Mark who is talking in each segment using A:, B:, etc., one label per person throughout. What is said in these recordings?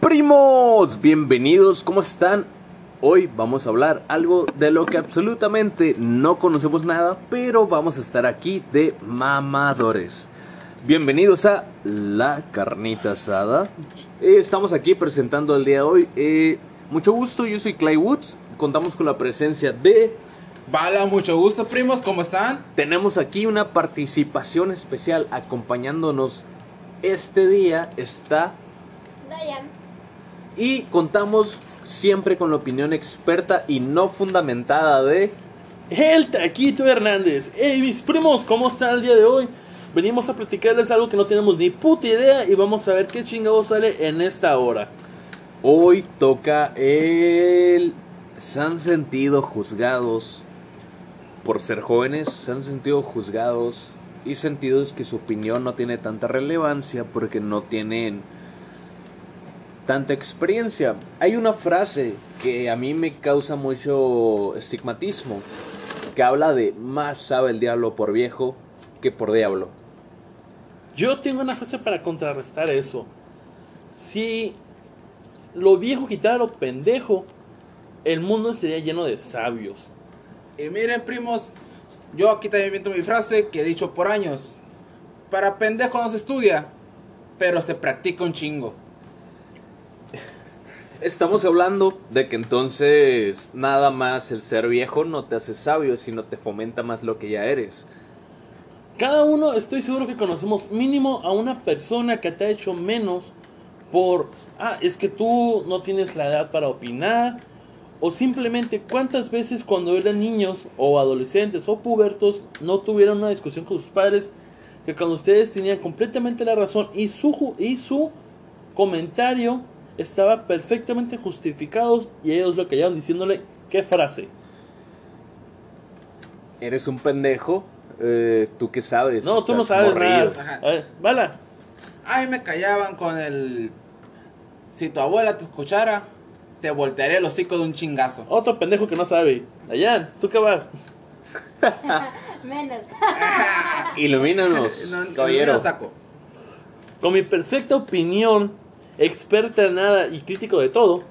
A: Primos, bienvenidos, ¿cómo están? Hoy vamos a hablar algo de lo que absolutamente no conocemos nada, pero vamos a estar aquí de mamadores. Bienvenidos a La Carnita Asada. Eh, estamos aquí presentando el día de hoy. Eh, mucho gusto, yo soy Clay Woods. Contamos con la presencia de...
B: Bala, mucho gusto, primos, ¿cómo están?
A: Tenemos aquí una participación especial acompañándonos este día. Está
C: Dayan.
A: Y contamos siempre con la opinión experta y no fundamentada de...
D: El Taquito Hernández. Hey, mis primos, ¿cómo están el día de hoy? Venimos a platicarles algo que no tenemos ni puta idea y vamos a ver qué chingado sale en esta hora.
A: Hoy toca el... Se han sentido juzgados por ser jóvenes, se han sentido juzgados y sentidos que su opinión no tiene tanta relevancia porque no tienen tanta experiencia. Hay una frase que a mí me causa mucho estigmatismo, que habla de más sabe el diablo por viejo que por diablo.
D: Yo tengo una frase para contrarrestar eso. Si lo viejo quitara lo pendejo, el mundo estaría lleno de sabios.
B: Y miren, primos, yo aquí también invento mi frase que he dicho por años. Para pendejo no se estudia, pero se practica un chingo.
A: Estamos hablando de que entonces nada más el ser viejo no te hace sabio, sino te fomenta más lo que ya eres.
D: Cada uno estoy seguro que conocemos mínimo a una persona que te ha hecho menos por, ah, es que tú no tienes la edad para opinar, o simplemente cuántas veces cuando eran niños o adolescentes o pubertos no tuvieron una discusión con sus padres que cuando ustedes tenían completamente la razón y su, y su comentario estaba perfectamente justificado y ellos lo callaron diciéndole qué frase.
A: Eres un pendejo, eh, tú qué sabes.
D: No, tú no sabes
A: morrillo.
D: nada. A ver, bala.
B: Ay, me callaban con el... Si tu abuela te escuchara, te voltearé el hocico de un chingazo.
D: Otro pendejo que no sabe. Dayan, ¿tú qué vas?
C: Menos.
A: Ilumínanos,
B: No, no,
A: caballero.
B: taco.
D: Con mi perfecta opinión, experta en nada y crítico de todo,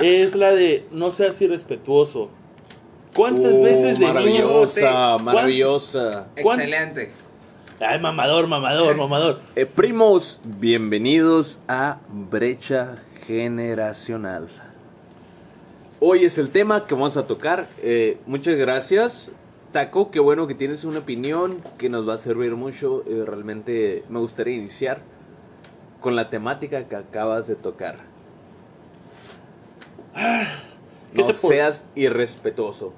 D: es la de no seas irrespetuoso. ¿Cuántas
A: Uh,
D: veces de niño...
A: Maravillosa,
D: ¿Cuán-
A: maravillosa.
D: ¿Cuán-
B: Excelente.
D: Ay, mamador, mamador, mamador.
A: Eh, primos, bienvenidos a Brecha Generacional. Hoy es el tema que vamos a tocar. Eh, muchas gracias. Taco, qué bueno que tienes una opinión que nos va a servir mucho. Eh, realmente me gustaría iniciar con la temática que acabas de tocar.
D: ¿Qué
A: No seas irrespetuoso.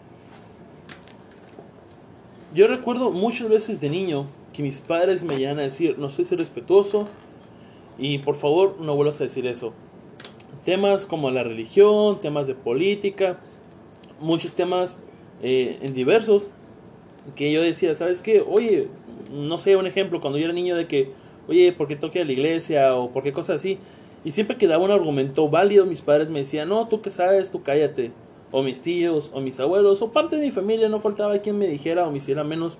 D: Yo recuerdo muchas veces de niño que mis padres me llegan a decir, no soy respetuoso y por favor no vuelvas a decir eso. Temas como la religión, temas de política, muchos temas eh, en diversos que yo decía, ¿sabes qué? Oye, no sé, un ejemplo, cuando yo era niño de que, oye, ¿por qué toque a la iglesia? o por qué cosas así. Y siempre que daba un argumento válido, mis padres me decían, no, tú qué sabes, tú cállate. O mis tíos, o mis abuelos, o parte de mi familia, no faltaba quien me dijera o me hiciera menos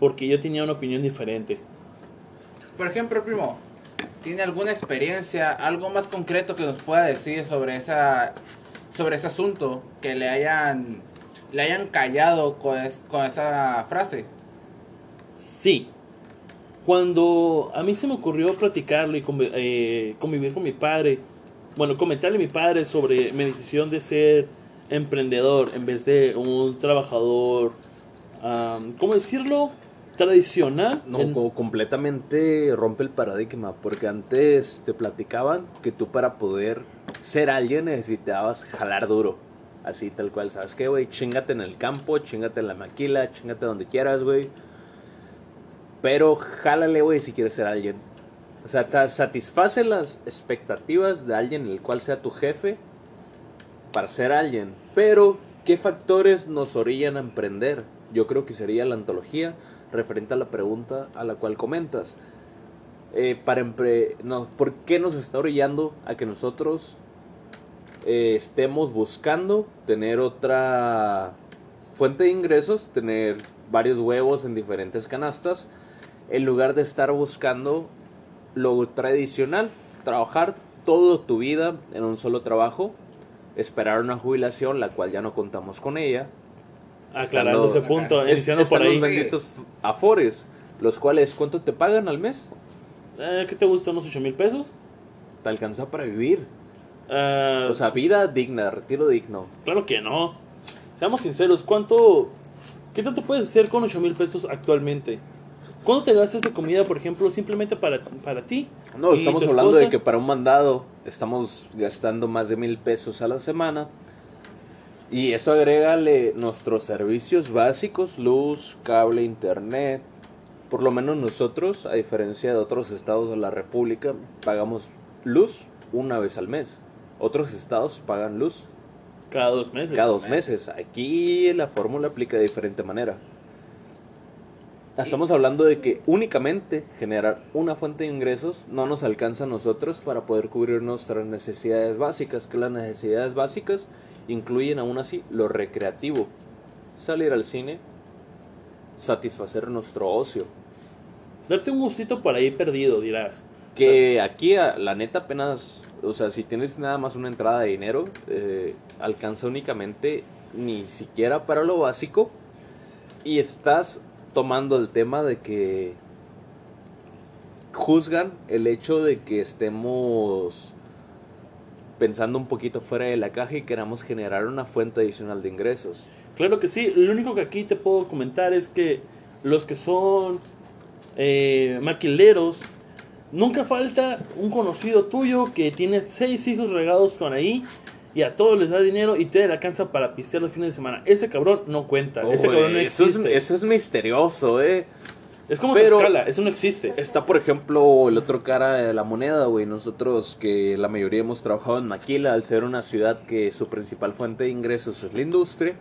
D: porque yo tenía una opinión diferente.
B: Por ejemplo, primo, ¿tiene alguna experiencia, algo más concreto que nos pueda decir sobre esa sobre ese asunto que le hayan le hayan callado con, es- con esa frase?
D: Sí. Cuando a mí se me ocurrió platicarlo y eh, convivir con mi padre, bueno, comentarle a mi padre sobre mi decisión de ser emprendedor en vez de un trabajador, am, ¿cómo decirlo? Tradicional.
A: No,
D: en-
A: co- completamente rompe el paradigma, porque antes te platicaban que tú para poder ser alguien necesitabas jalar duro, así tal cual, ¿sabes qué, güey? Chingate en el campo, chingate en la maquila, chingate donde quieras, güey. Pero jálale, güey, si quieres ser alguien. O sea, satisface las expectativas de alguien el cual sea tu jefe para ser alguien. Pero, ¿qué factores nos orillan a emprender? Yo creo que sería la antología referente a la pregunta a la cual comentas. Eh, para no, ¿Por qué nos está orillando a que nosotros eh, estemos buscando tener otra fuente de ingresos, tener varios huevos en diferentes canastas, en lugar de estar buscando lo tradicional, trabajar toda tu vida en un solo trabajo, esperar una jubilación, la cual ya no contamos con ella.
D: Aclarando ese punto,
A: Es-
D: iniciando por ahí.
A: los benditos afores, los cuales, ¿cuánto te pagan al mes?
D: Eh, ¿Qué te gusta? ¿Unos 8 mil pesos?
A: Te alcanza para vivir.
D: Ah,
A: O sea, vida digna, retiro digno.
D: claro que no. Seamos sinceros, ¿cuánto, ¿qué tanto puedes hacer con 8 mil pesos actualmente? ¿Cuánto te gastas de comida, por ejemplo, simplemente para, para ti?
A: No, estamos hablando de que para un mandado estamos gastando más de mil pesos a la semana. Y eso agrégale nuestros servicios básicos, luz, cable, internet. Por lo menos nosotros, a diferencia de otros estados de la República, pagamos luz una vez al mes. Otros estados pagan luz
D: Cada dos meses.
A: cada dos meses. Aquí la fórmula aplica de diferente manera. Estamos hablando de que únicamente generar una fuente de ingresos no nos alcanza a nosotros para poder cubrir nuestras necesidades básicas, que las necesidades básicas incluyen aún así lo recreativo, salir al cine, satisfacer nuestro ocio.
D: Darte un gustito por ahí perdido, dirás.
A: Que aquí, la neta, apenas, o sea, si tienes nada más una entrada de dinero, eh, alcanza únicamente ni siquiera para lo básico. Y estás tomando el tema de que juzgan el hecho de que estemos pensando un poquito fuera de la caja y queramos generar una fuente adicional de ingresos.
D: Claro que sí, lo único que aquí te puedo comentar es que los que son eh, maquileros, nunca falta un conocido tuyo que tiene seis hijos regados con ahí y a todos les da dinero y te le alcanza para pistear los fines de semana. Ese cabrón no cuenta, ese cabrón no
A: eso, es,
D: existe.
A: eso es misterioso, eh.
D: Es como
A: pero-
D: Tlaxcala, eso no existe.
A: Está, por ejemplo, el otro cara de la moneda, güey. Nosotros que la mayoría hemos trabajado en Maquila, al ser una ciudad que su principal fuente de ingresos es la industria.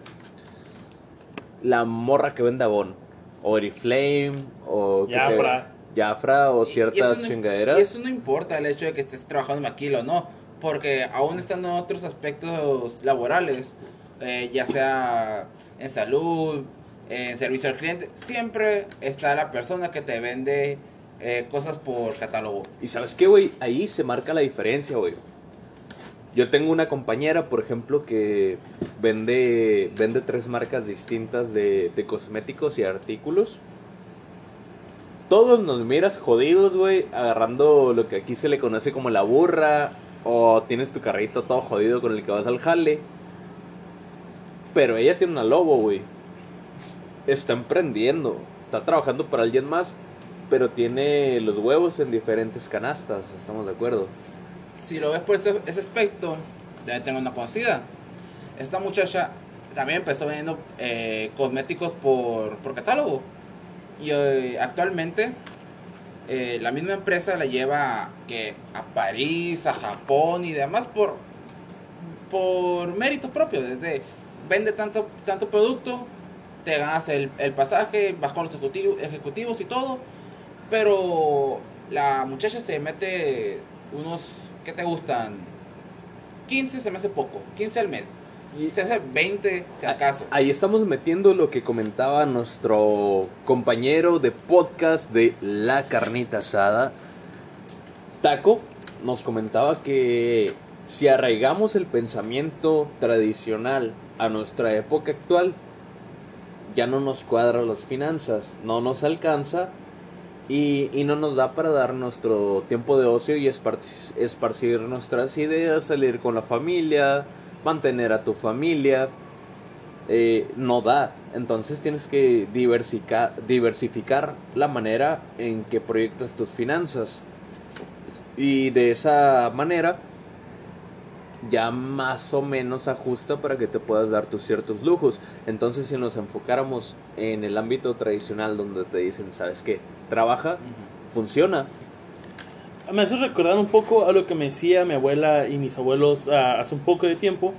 A: La morra que vende Avon, o Oriflame, o... ¿qué te-
D: Jafra.
A: Jafra, o
B: y
A: ciertas
B: no-
A: chingaderas.
B: Y eso no importa el hecho de que estés trabajando en Maquila o no, porque aún estando en otros aspectos laborales, eh, ya sea en salud, en servicio al cliente, siempre está la persona que te vende eh, cosas por catálogo.
A: Y sabes qué, güey, ahí se marca la diferencia, güey. Yo tengo una compañera, por ejemplo, que vende, vende tres marcas distintas de, de cosméticos y artículos. Todos nos miras jodidos, güey, agarrando lo que aquí se le conoce como la burra, o tienes tu carrito todo jodido con el que vas al jale. Pero ella tiene una lobo, güey. Está emprendiendo, está trabajando para alguien más, pero tiene los huevos en diferentes canastas, estamos de acuerdo.
B: Si lo ves por ese, aspecto, ya tengo una conocida. Esta muchacha también empezó vendiendo eh, cosméticos por, por catálogo. Y eh, actualmente eh, la misma empresa la lleva que a París, a Japón y demás por, por mérito propio. Desde vende tanto, tanto producto, te ganas el, el pasaje, vas con los ejecutivos, ejecutivos y todo. Pero la muchacha se mete unos, ¿qué te gustan? 15 se me hace poco, 15 al mes. Y se hace 20 si acaso.
A: Ahí estamos metiendo lo que comentaba nuestro compañero de podcast de La Carnita Asada, Taco, nos comentaba que si arraigamos el pensamiento tradicional a nuestra época actual, ya no nos cuadran las finanzas, no nos alcanza y, y no nos da para dar nuestro tiempo de ocio y espar- esparcir nuestras ideas, salir con la familia, mantener a tu familia. eh, no da. Entonces tienes que diversificar, diversificar la manera en que proyectas tus finanzas. Y de esa manera ya más o menos ajusta para que te puedas dar tus ciertos lujos. Entonces si nos enfocáramos en el ámbito tradicional donde te dicen, ¿sabes qué? Trabaja, funciona.
D: Me hace recordar un poco a lo que me decía mi abuela y mis abuelos ah, hace un poco de tiempo,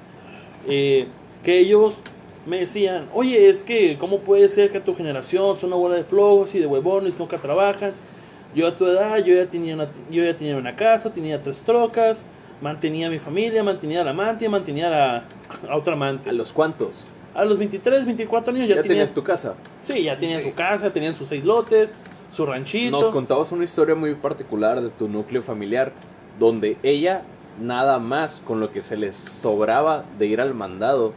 D: eh, que ellos me decían, oye, es que, ¿cómo puede ser que tu generación son una bola de flojos y de huevones, nunca trabajan? Yo a tu edad, yo ya tenía una, yo ya tenía una casa, tenía tres trocas, mantenía a mi familia, mantenía a la amante, mantenía a, la, a otra amante.
A: ¿A los cuantos?
D: A los 23, 24 años ya,
A: Ya,
D: tenía,
A: tenías tu casa.
D: Sí, ya tenían
B: Sí.
D: su casa, tenían sus seis lotes, su ranchito.
A: Nos contabas una historia muy particular de tu núcleo familiar. donde ella nada más con lo que se les sobraba de ir al mandado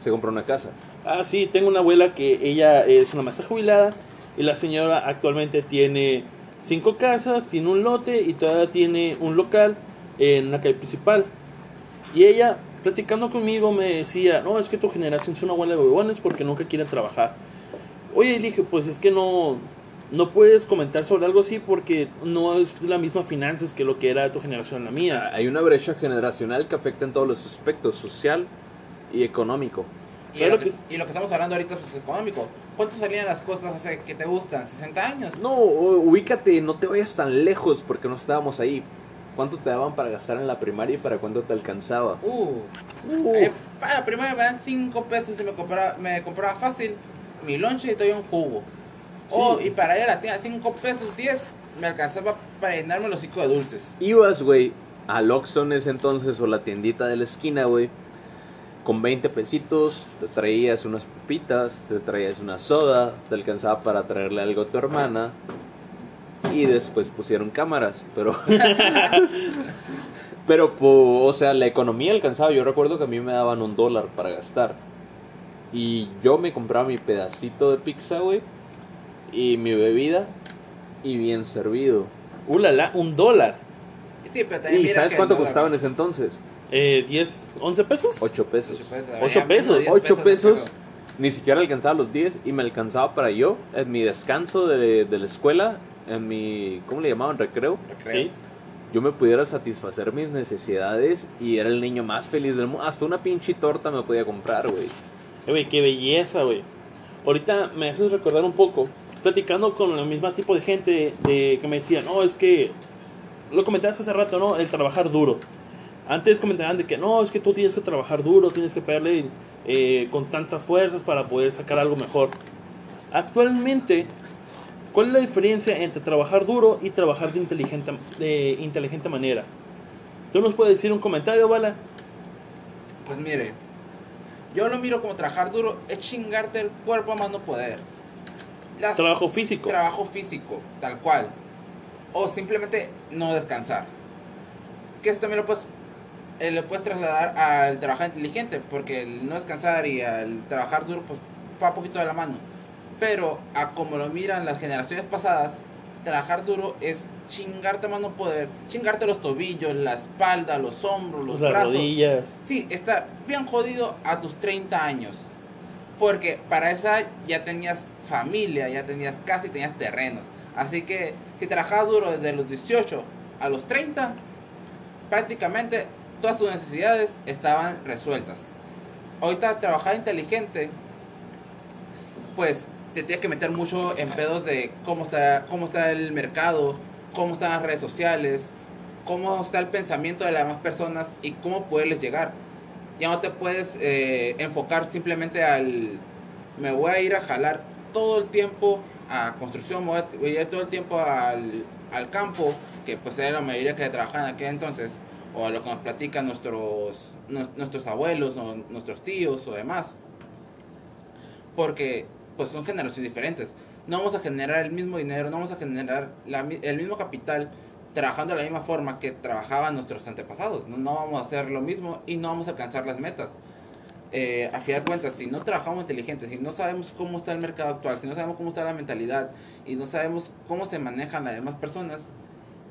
A: se compró una casa.
D: Ah, sí, tengo una abuela que ella es una maestra jubilada y la señora actualmente tiene cinco casas, tiene un lote y todavía tiene un local en una calle principal. Y ella, platicando conmigo, me decía, no, es que tu generación es una abuela de huevones porque nunca quieren trabajar. Oye, dije, pues es que no, no puedes comentar sobre algo así porque no es la misma finanzas que lo que era tu generación la mía.
A: Hay una brecha generacional que afecta en todos los aspectos, social y económico.
B: Y,
D: Claro
B: lo que,
D: que es-
B: y lo que estamos hablando ahorita pues, es económico. ¿Cuánto salían las cosas hace que te gustan? ¿60 años?
A: No, ubícate, no te vayas tan lejos porque no estábamos ahí. ¿Cuánto te daban para gastar en la primaria y para cuánto te alcanzaba?
B: Uh, eh, para la primera me dan 5 pesos y me compraba, me compraba fácil mi lonche y todavía un jugo. Oh, y para ir a la tienda 5 pesos 10 me alcanzaba para llenarme los hocico de dulces.
A: Ibas, güey, al Oxxo en ese entonces o la tiendita de la esquina, güey. Con 20 pesitos te traías unas papitas, te traías una soda, te alcanzaba para traerle algo a tu hermana. Y después pusieron cámaras, pero... pero, po- o sea, la economía alcanzaba. Yo recuerdo que a mí me daban un dólar para gastar. Y yo me compraba mi pedacito de pizza, güey. Y mi bebida. Y bien servido.
D: Uh, la, la, un dólar.
B: Sí, pero también
A: ¿Y sabes cuánto costaba en ese entonces?
D: Eh, 10, 11 pesos.
A: 8 pesos.
B: Ocho pesos.
D: Ocho
B: Había
D: pesos,
B: menos de 10
A: 8 pesos. Ni siquiera alcanzaba los 10 y me alcanzaba para yo en mi descanso de, de la escuela, en mi, ¿cómo le llamaban? Recreo.
B: creo.
D: Sí.
A: Yo me pudiera satisfacer mis necesidades y era el niño más feliz del mundo. Hasta una pinche torta me podía comprar, güey.
D: Eh, güey, qué belleza, güey. Ahorita me haces recordar un poco, platicando con el mismo tipo de gente de, que me decía, no, es que, lo comentabas hace rato, ¿no? El trabajar duro. Antes comentaban de que no, es que tú tienes que trabajar duro, tienes que pegarle eh, con tantas fuerzas para poder sacar algo mejor. Actualmente, ¿cuál es la diferencia entre trabajar duro y trabajar de inteligente, de inteligente manera? ¿Tú nos puedes decir un comentario, Bala?
B: Pues mire, yo lo miro como trabajar duro, es chingarte el cuerpo a más no poder. Las-
D: Trabajo físico.
B: trabajo físico, tal cual. O simplemente no descansar. Que eso también lo puedes, eh, lo puedes trasladar al trabajar inteligente, porque el no descansar y al trabajar duro, pues va poquito de la mano. Pero a como lo miran las generaciones pasadas, trabajar duro es chingarte a mano poder, chingarte los tobillos, la espalda, los hombros, los
D: las
B: brazos.
D: rodillas.
B: Sí, está bien jodido a tus 30 años. Porque para esa ya tenías familia, ya tenías casa y tenías terrenos. Así que si trabajabas duro desde los 18 a los 30, prácticamente todas tus necesidades estaban resueltas. Ahorita trabajar inteligente, pues te tienes que meter mucho en pedos de cómo está, cómo está el mercado, cómo están las redes sociales, cómo está el pensamiento de las demás personas y cómo poderles llegar. Ya no te puedes eh, enfocar simplemente al me voy a ir a jalar todo el tiempo a construcción, voy a, ir todo el tiempo al, al campo, que pues era la mayoría que trabajaban en aquel entonces, o a lo que nos platican nuestros, nu- nuestros abuelos, o nuestros tíos o demás. Porque pues son generaciones diferentes. No vamos a generar el mismo dinero, no vamos a generar la el mismo capital trabajando de la misma forma que trabajaban nuestros antepasados. No, no vamos a hacer lo mismo y no vamos a alcanzar las metas. Eh, a final de cuentas, si no trabajamos inteligentes, si no sabemos cómo está el mercado actual, si no sabemos cómo está la mentalidad y no sabemos cómo se manejan las demás personas,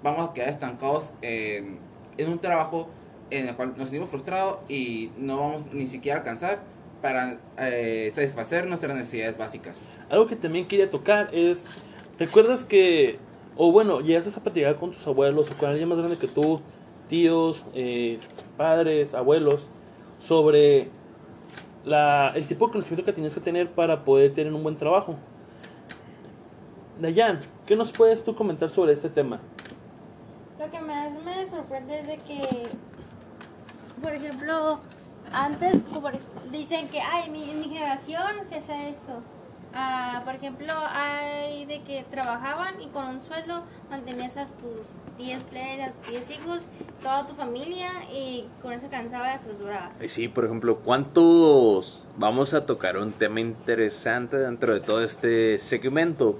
B: vamos a quedar estancados en, en un trabajo en el cual nos sentimos frustrados y no vamos ni siquiera a alcanzar para eh, satisfacer nuestras necesidades básicas.
D: Algo que también quería tocar es, ¿recuerdas que, o bueno, llegaste a platicar con tus abuelos o con alguien más grande que tú, tíos, eh, padres, abuelos, sobre la, el tipo de conocimiento que tienes que tener para poder tener un buen trabajo? Dayan, ¿qué nos puedes tú comentar sobre este tema?
C: Lo que más me sorprende es de que, por ejemplo, antes dicen que, ay, mi, mi generación se hace esto. Ah, por ejemplo, hay de que trabajaban y con un sueldo mantenías a tus 10 playas, 10 hijos, toda tu familia y con eso cansaba y hasta sobraba.
A: Ay, Sí, por ejemplo, ¿cuántos... Vamos a tocar un tema interesante dentro de todo este segmento.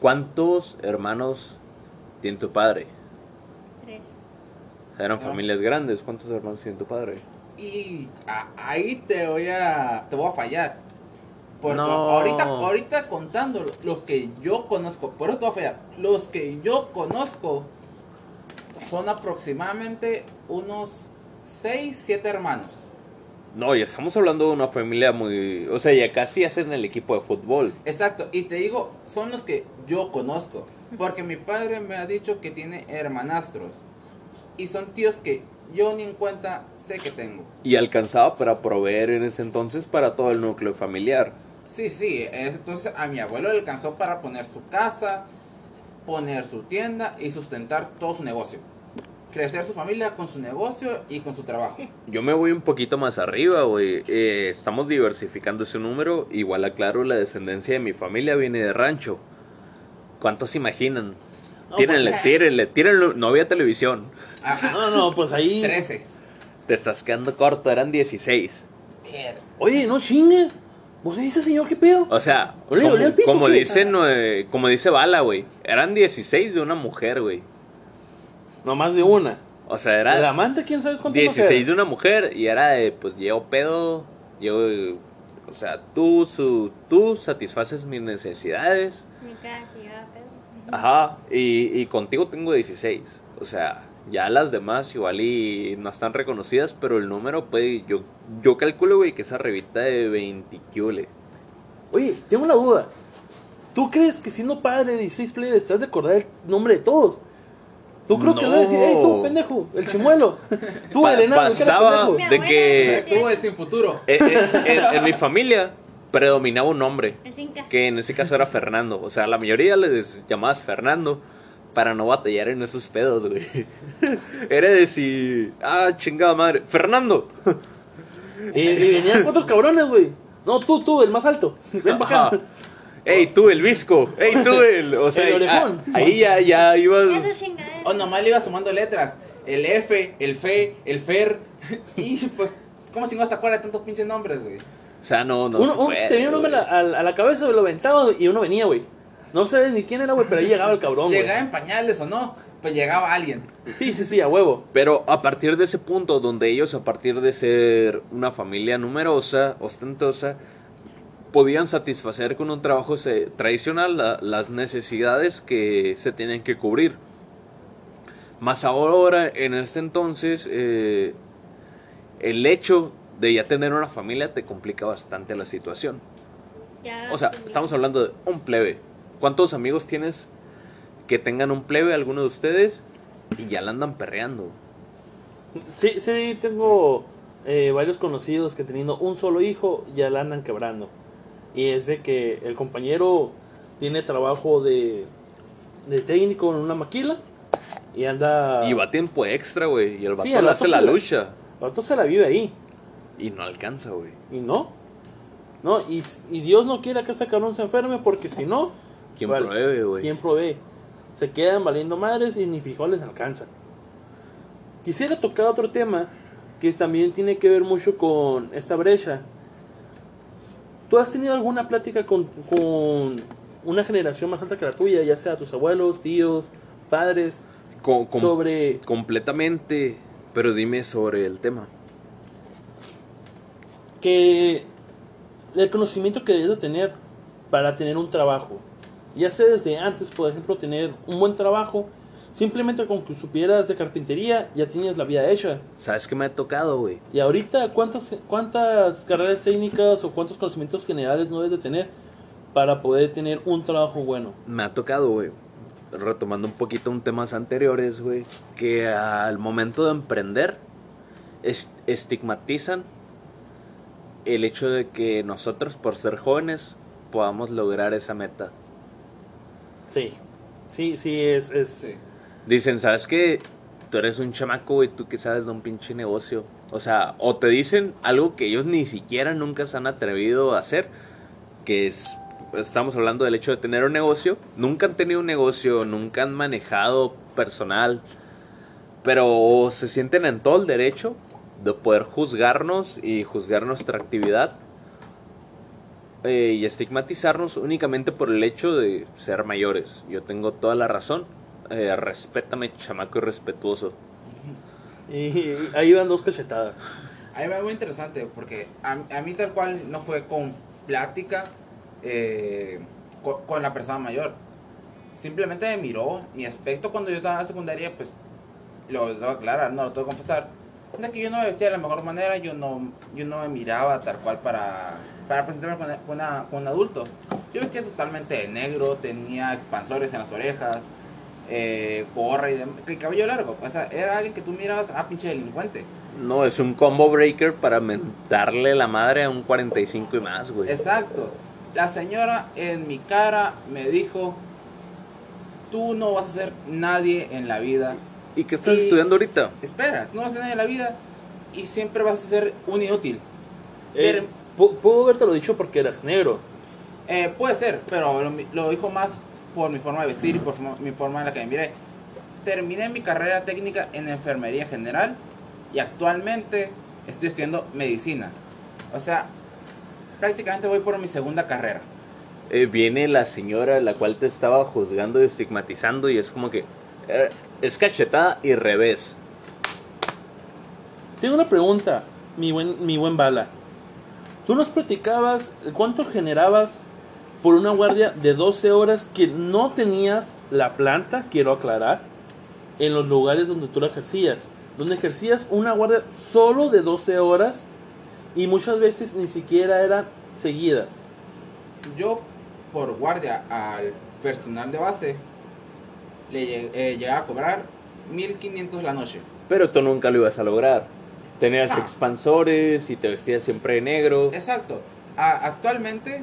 A: ¿Cuántos hermanos tiene tu padre?
C: Tres.
A: Eran
B: No.
A: familias grandes. ¿Cuántos hermanos tiene tu padre?
B: Y a- ahí te voy a te voy a fallar. Porque
A: No.
B: ahorita, ahorita contando los que yo conozco, por eso te voy a fallar. Los que yo conozco son aproximadamente unos 6, 7 hermanos.
A: No, ya estamos hablando de una familia muy... O sea, ya casi hacen el equipo de fútbol.
B: Exacto, y te digo, son los que yo conozco. Porque mi padre me ha dicho que tiene hermanastros. Y son tíos que yo ni en cuenta sé que tengo.
A: Y alcanzaba para proveer en ese entonces para todo el núcleo familiar.
B: Sí, sí, es- entonces a mi abuelo le alcanzó para poner su casa, poner su tienda y sustentar todo su negocio. Crecer su familia con su negocio y con su trabajo.
A: Yo me voy un poquito más arriba, güey. Eh, estamos diversificando ese número. Igual aclaro, la descendencia de mi familia viene de rancho. ¿Cuántos se imaginan?
D: No,
A: tírenle,
D: pues,
A: tírenle, tírenle. No había televisión.
B: Ajá,
D: No, no, pues ahí.
B: 13.
A: Te estás quedando corto, eran 16.
B: Ver-
D: Oye, no chingue. ¿Vos dice señor qué pedo?
A: O sea,
D: ¿Olé,
A: como,
D: olé al pito,
A: como
D: qué?
A: dicen, eh, como dice Bala, güey. Eran 16 de una mujer, güey.
D: No más de una.
A: O sea, era
D: El amante, quién sabe cuánto
A: 16 de una mujer y era de, pues, llevo pedo, llevo, o sea, tú, su, tú satisfaces mis necesidades,
C: Mi cara que llevaba pedo.
A: ajá, y, y contigo tengo 16, o sea, ya las demás igual y no están reconocidas, pero el número, pues, yo, yo calculo, güey, que esa revista de 20 kiole.
D: Oye, tengo una duda. ¿Tú crees que siendo padre de 16 players estás de acordar el nombre de todos? ¿Tú creo que le decir,
A: No.
D: hey, tú, pendejo, el chimuelo? Tú,
A: Pa-
D: el el era
A: pasaba
D: pendejo.
C: Mi
A: de que
B: el sin futuro.
A: en, en- en- en mi familia predominaba un nombre.
C: El Cinca.
A: que en ese caso era Fernando. O sea, la mayoría les llamabas Fernando para no batallar en esos pedos, güey. Era decir, ah, chingada madre, Fernando.
D: Y, y venían cuatro cabrones, güey. No, tú, tú, el más alto. Ven para acá.
A: Ey, tú el visco. Ey, tú el. O sea,
D: El orejón.
A: ah, ahí ya, ya ibas.
B: O nomás le iba sumando letras. El F, el Fe, el Fer. Y pues, ¿cómo chingados te acuerdas de tantos pinches nombres, güey?
A: O sea, no, no.
D: uno,
A: se
D: uno,
A: puede,
D: si te venía un hombre a, a la cabeza, lo aventaba y uno venía, güey. No sabes ni quién era, güey, pero ahí llegaba el cabrón, güey.
B: Llegaba en pañales o no, pues llegaba alguien.
D: Sí, sí, sí, a huevo.
A: Pero a partir de ese punto, donde ellos, a partir de ser una familia numerosa, ostentosa, podían satisfacer con un trabajo se- tradicional la- las necesidades que se tienen que cubrir. Más ahora, en este entonces, eh, el hecho de ya tener una familia te complica bastante la situación.
C: Ya
A: O sea, estamos hablando de un plebe. ¿Cuántos amigos tienes que tengan un plebe, alguno de ustedes, y ya la andan perreando?
D: Sí, sí, tengo eh, varios conocidos que teniendo un solo hijo ya la andan quebrando. Y es de que el compañero tiene trabajo de, de técnico en una maquila y anda...
A: Y va tiempo extra, güey. Y el vato
D: Sí, el vato
A: hace la
D: la-
A: lucha.
D: El vato se la vive ahí.
A: Y no alcanza, güey.
D: Y no. No, y, y Dios no quiera que este cabrón se enferme porque si no...
A: ¿Quién provee, güey?
D: ¿Quién provee? Se quedan valiendo madres y ni frijoles alcanzan. Quisiera tocar otro tema que también tiene que ver mucho con esta brecha. ¿Tú has tenido alguna plática con, con una generación más alta que la tuya, ya sea tus abuelos, tíos, padres,
A: com-
D: sobre
A: Completamente. Pero dime sobre el tema.
D: que el conocimiento que debes de tener para tener un trabajo, ya sea desde antes, por ejemplo, tener un buen trabajo, simplemente con que supieras de carpintería ya tienes la vida hecha.
A: ¿Sabes qué me ha tocado, güey?
D: Y ahorita, ¿cuántas, cuántas carreras técnicas o cuántos conocimientos generales no debes de tener para poder tener un trabajo bueno?
A: Me ha tocado, güey. Retomando un poquito un temas anteriores, güey. Que al momento de emprender, es- estigmatizan el hecho de que nosotros, por ser jóvenes, podamos lograr esa meta.
D: Sí, sí, sí, es... es
B: Sí.
A: Dicen, ¿sabes qué? Tú eres un chamaco, güey, tú que sabes de un pinche negocio. O sea, o te dicen algo que ellos ni siquiera nunca se han atrevido a hacer, que es, estamos hablando del hecho de tener un negocio. Nunca han tenido un negocio, nunca han manejado personal, pero se sienten en todo el derecho de poder juzgarnos y juzgar nuestra actividad eh, y estigmatizarnos únicamente por el hecho de ser mayores. Yo tengo toda la razón. Eh, respétame, chamaco irrespetuoso.
D: Y ahí van dos cachetadas.
B: A mí me muy interesante porque a, a mí tal cual no fue con plática eh, co- con, la persona mayor. Simplemente me miró, mi aspecto cuando yo estaba en la secundaria, pues lo debo aclarar, no lo tengo que confesar. De que yo no me vestía de la mejor manera, yo no, yo no me miraba tal cual para, para presentarme con, con una- con un adulto. Yo vestía totalmente de negro, tenía expansores en las orejas, eh, gorra y, y cabello largo. O sea, era alguien que tú mirabas, ah, pinche delincuente.
A: No, es un combo breaker para mentarle la madre a un 45 y más, güey.
B: Exacto. La señora en mi cara me dijo, tú no vas a ser nadie en la vida.
A: ¿Y qué estás
B: y-
A: estudiando ahorita?
B: Espera, no vas a ser nadie en la vida y siempre vas a ser un inútil.
D: Eh,
B: Pero-
D: pu- puedo haberte lo dicho porque eras negro.
B: Eh, puede ser, pero lo, lo dijo más por mi forma de vestir y por mi forma en la que me miré. Terminé mi carrera técnica en enfermería general y actualmente estoy estudiando medicina. O sea, prácticamente voy por mi segunda carrera.
A: Eh, viene la señora la cual te estaba juzgando y estigmatizando y es como que eh, es cachetada y revés.
D: Tengo una pregunta, mi buen, mi buen bala. Tú nos platicabas cuánto generabas por una guardia de 12 horas que no tenías la planta, quiero aclarar, en los lugares donde tú la ejercías. Donde ejercías una guardia solo de 12 horas y muchas veces ni siquiera eran seguidas.
B: Yo, por guardia al personal de base, le eh, llegaba a cobrar 1500 la noche.
A: Pero tú nunca lo ibas a lograr. Tenías
B: No.
A: expansores y te vestías siempre de negro.
B: Exacto. A- actualmente,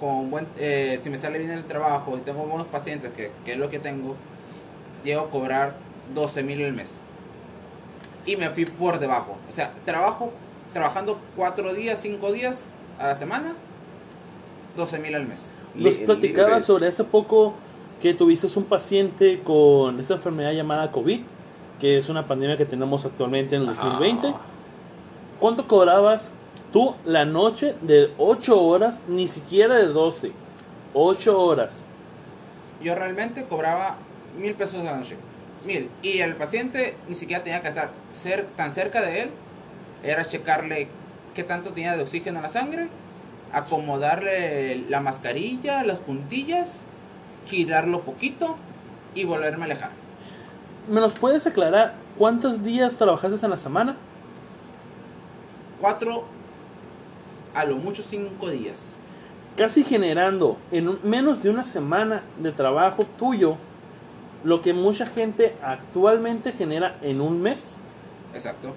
B: con buen, eh, si me sale bien el trabajo y tengo buenos pacientes, que, que es lo que tengo, llego a cobrar 12 mil al mes. Y me fui por debajo. O sea, trabajo trabajando 4 días, 5 días a la semana, 12 mil al mes.
D: Nos platicabas sobre hace poco que tuviste un paciente con esta enfermedad llamada COVID, que es una pandemia que tenemos actualmente en el 2020.
A: Ah.
D: ¿Cuánto cobrabas tú la noche de 8 horas, ni siquiera de 12? 8 horas.
B: Yo realmente cobraba mil pesos a la noche. Mil. Y el paciente ni siquiera tenía que estar cer- tan cerca de él. Era checarle qué tanto tenía de oxígeno en la sangre, acomodarle la mascarilla, las puntillas, girarlo poquito y volverme a alejar.
D: ¿Me nos puedes aclarar cuántos días trabajaste en la semana?
B: Cuatro, a lo mucho cinco días.
D: Casi generando en un- menos de una semana de trabajo tuyo lo que mucha gente actualmente genera en un mes.
B: Exacto.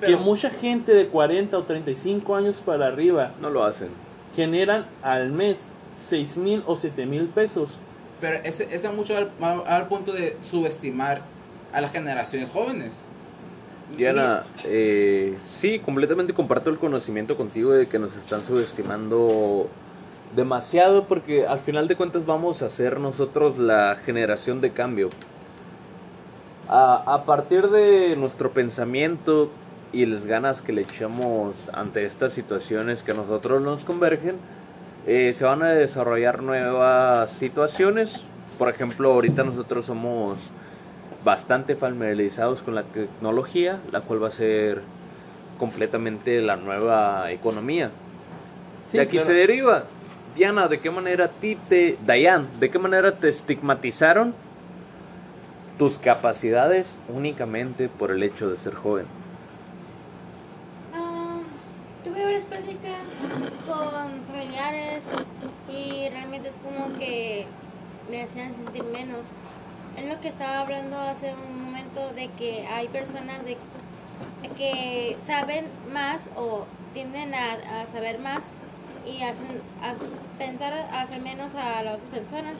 D: que
B: Pero,
D: mucha gente de 40 o 35 años para arriba
A: No lo hacen.
D: generan al mes 6 mil o 7 mil pesos.
B: pero ese, ese mucho al, al punto de subestimar a las generaciones jóvenes.
A: Diana, eh, sí, completamente comparto el conocimiento contigo de que nos están subestimando demasiado porque al final de cuentas vamos a ser nosotros la generación de cambio. A, a partir de nuestro pensamiento y las ganas que le echamos ante estas situaciones que a nosotros nos convergen, eh, se van a desarrollar nuevas situaciones. Por ejemplo, ahorita nosotros somos bastante familiarizados con la tecnología, la cual va a ser completamente la nueva economía.
D: Sí,
A: de aquí
D: claro.
A: se deriva. Diana, ¿de qué manera a ti te... Dayan, ¿de qué manera te estigmatizaron tus capacidades únicamente por el hecho de ser joven?
C: Ah, tuve varias pláticas con familiares y realmente es como que me hacían sentir menos. Es lo que estaba hablando hace un momento de que hay personas de, que saben más o tienden a, saber más y hacen a pensar hacer menos a las otras personas.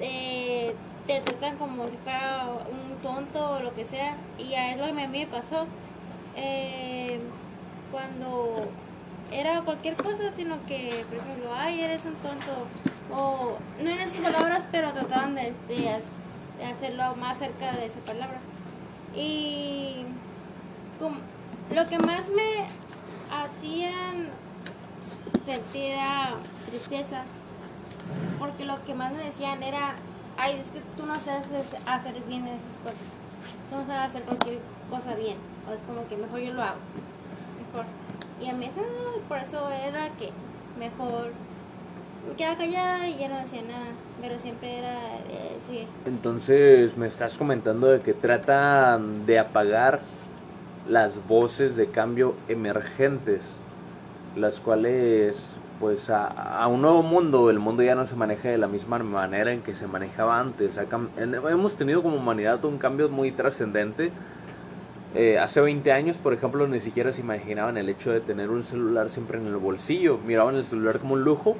C: Eh, te tratan como si fuera un tonto o lo que sea y a es lo que a mí me pasó eh, cuando era cualquier cosa, sino que, por ejemplo, ay, eres un tonto, o no en esas palabras, pero trataban de, de ha- de hacerlo más cerca de esa palabra. Y como- lo que más me hacían sentir tristeza, porque lo que más me decían era, ay, es que tú no sabes hacer bien esas cosas. no sabe hacer cualquier cosa bien. O es como que mejor yo lo hago. Mejor. Y a mí eso por eso era que mejor quedaba callada y ya no decía nada. Pero siempre era, eh, sí.
A: Entonces me estás comentando de que tratan de apagar las voces de cambio emergentes, las cuales pues a, a un nuevo mundo, el mundo ya no se maneja de la misma manera en que se manejaba antes. Hemos tenido como humanidad un cambio muy trascendente. Eh, hace 20 años, por ejemplo, ni siquiera se imaginaban el hecho de tener un celular siempre en el bolsillo. Miraban el celular como un lujo.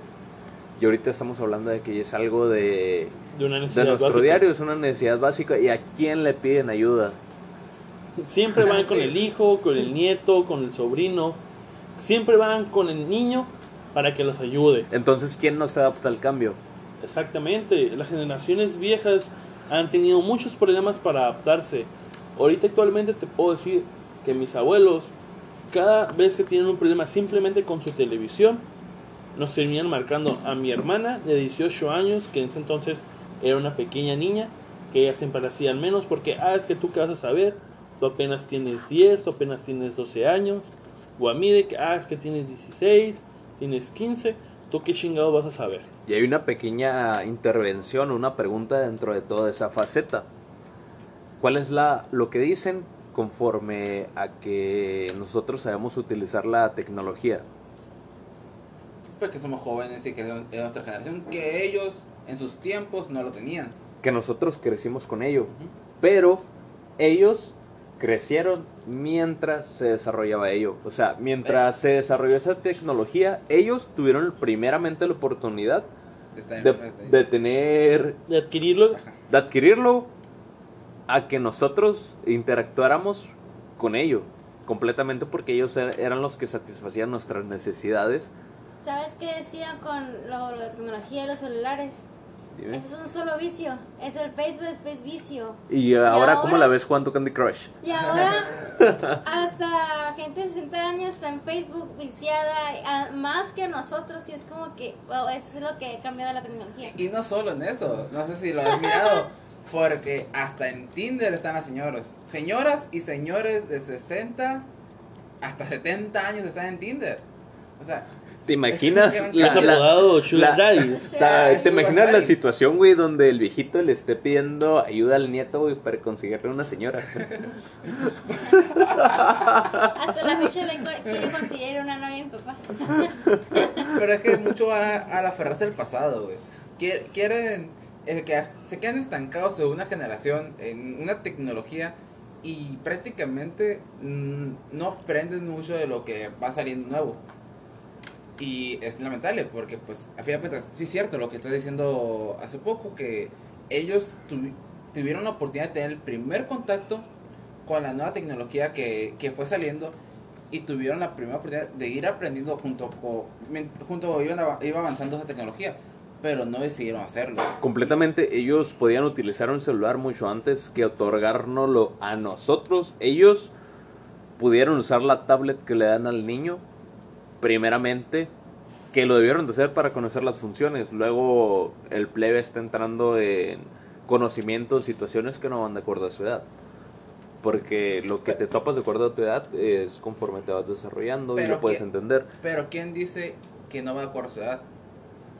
A: Y ahorita estamos hablando de que es algo de,
D: De una
A: de
D: necesidad
A: nuestro
D: básica.
A: diario, es una necesidad básica. ¿Y a quién le piden ayuda?
D: Siempre van con el hijo, con el nieto, con el sobrino. Siempre van con el niño para que los ayude.
A: Entonces, ¿quién no se adapta al cambio?
D: Exactamente. Las generaciones viejas han tenido muchos problemas para adaptarse. Ahorita actualmente te puedo decir que mis abuelos, cada vez que tienen un problema simplemente con su televisión, nos terminan marcando a mi hermana de 18 años, que en ese entonces era una pequeña niña, que ella siempre la hacían menos porque, ah, es que tú qué vas a saber, tú apenas tienes 10, tú apenas tienes 12 años, o a mí de que, ah, es que tienes 16, tienes 15, tú qué chingado vas a saber.
A: Y hay una pequeña intervención, una pregunta dentro de toda esa faceta. ¿Cuál es la, lo que dicen conforme a que nosotros sabemos utilizar la tecnología?
B: Pues que somos jóvenes y que es de nuestra generación, que ellos en sus tiempos no lo tenían.
A: Que nosotros crecimos con ello, pero ellos crecieron mientras se desarrollaba ello. O sea, mientras se desarrolló esa tecnología, ellos tuvieron primeramente la oportunidad de, de tener
D: De adquirirlo,
B: Ajá.
A: de adquirirlo a que nosotros interactuáramos con ello completamente porque ellos er- eran los que satisfacían nuestras necesidades.
C: ¿Sabes qué decían con lo, de tecnología y los celulares?
A: Dime.
C: Ese es un solo vicio. Es el Facebook, es vicio.
A: Y ahora, ¿cómo
C: ahora?
A: la ves jugando Candy Crush?
C: Y ahora hasta gente de 60 años está en Facebook viciada a- más que nosotros y es como que, wow, eso es lo que ha cambiado la tecnología.
B: Y no solo en eso, no sé si lo has mirado, porque hasta en Tinder están las señoras. Señoras y señores de 60 hasta 70 años están en Tinder. O sea,
A: ¿Te imaginas? La-
D: apodado Sugar
B: Es
A: ¿Te imaginas la
B: Daddy.
A: situación, güey, donde el viejito le esté pidiendo ayuda al nieto, güey, para conseguirle una señora?
C: Hasta la fecha le quiere conseguir una novia a mi papá.
B: pero es que mucho va al aferrarse al pasado, güey. Quier- Quieren eh, que se quedan estancados en una generación, en una tecnología y prácticamente mm, no aprenden mucho de lo que va saliendo nuevo. Y es lamentable porque, pues, a fin de cuentas, sí es cierto lo que estás diciendo hace poco, que ellos tuvi- tuvieron la oportunidad de tener el primer contacto con la nueva tecnología que, que fue saliendo y tuvieron la primera oportunidad de ir aprendiendo junto con junto iban iba avanzando esa tecnología, pero no decidieron hacerlo.
A: Completamente, ellos podían utilizar un celular mucho antes que otorgárnoslo a nosotros. Ellos pudieron usar la tablet que le dan al niño, primeramente, que lo debieron de hacer para conocer las funciones. Luego el plebe está entrando en conocimientos, situaciones que no van de acuerdo a su edad. Porque lo que te topas de acuerdo a tu edad es conforme te vas desarrollando y
B: Pero
A: lo puedes entender.
B: Pero ¿quién dice que no va de acuerdo a su edad?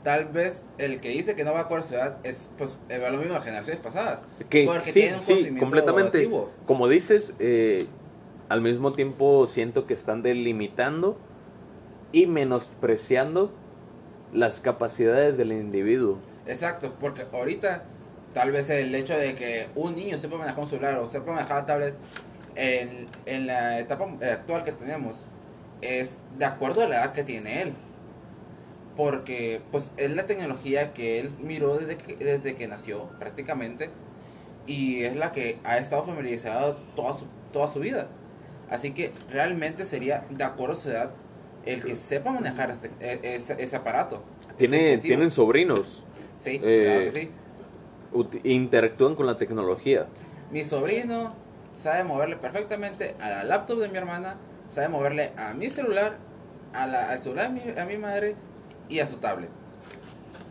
B: Tal vez el que dice que no va de acuerdo a su edad es pues eh, lo mismo de generaciones pasadas.
A: Que
B: porque
A: sí,
B: tienen un
A: sí,
B: conocimiento
A: completamente. Como dices, eh, al mismo tiempo siento que están delimitando y menospreciando las capacidades del individuo.
B: Exacto, porque ahorita tal vez el hecho de que un niño sepa manejar un celular o sepa manejar la tablet en, en la etapa eh, actual que tenemos es de acuerdo a la edad que tiene él. Porque pues es la tecnología que él miró desde que, desde que nació prácticamente y es la que ha estado familiarizado toda su, toda su vida. Así que realmente sería de acuerdo a su edad el que sepa manejar este- e- ese, ese aparato.
A: Tiene, tienen sobrinos,
B: Sí,
A: eh,
B: claro que sí.
A: interactúan con la tecnología.
B: Mi sobrino sabe moverle perfectamente a la laptop de mi hermana, sabe moverle a mi celular, a la- al celular de mi, a mi madre y a su tablet.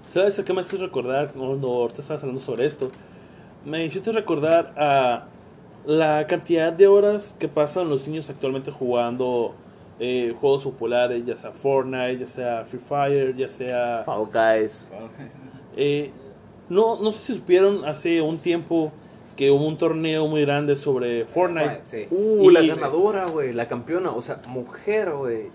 D: ¿Sabes a qué me haces recordar cuando ahorita estabas hablando sobre esto? Me hiciste recordar a la cantidad de horas que pasan los niños actualmente jugando eh, juegos populares, ya sea Fortnite, ya sea Free Fire, ya sea...
A: Fall Guys.
D: eh, no, no sé si supieron hace un tiempo que hubo un torneo muy grande sobre Fortnite.
B: Sí.
A: Uh, la
D: Y-
A: ganadora, güey, la campeona, o sea, mujer, güey.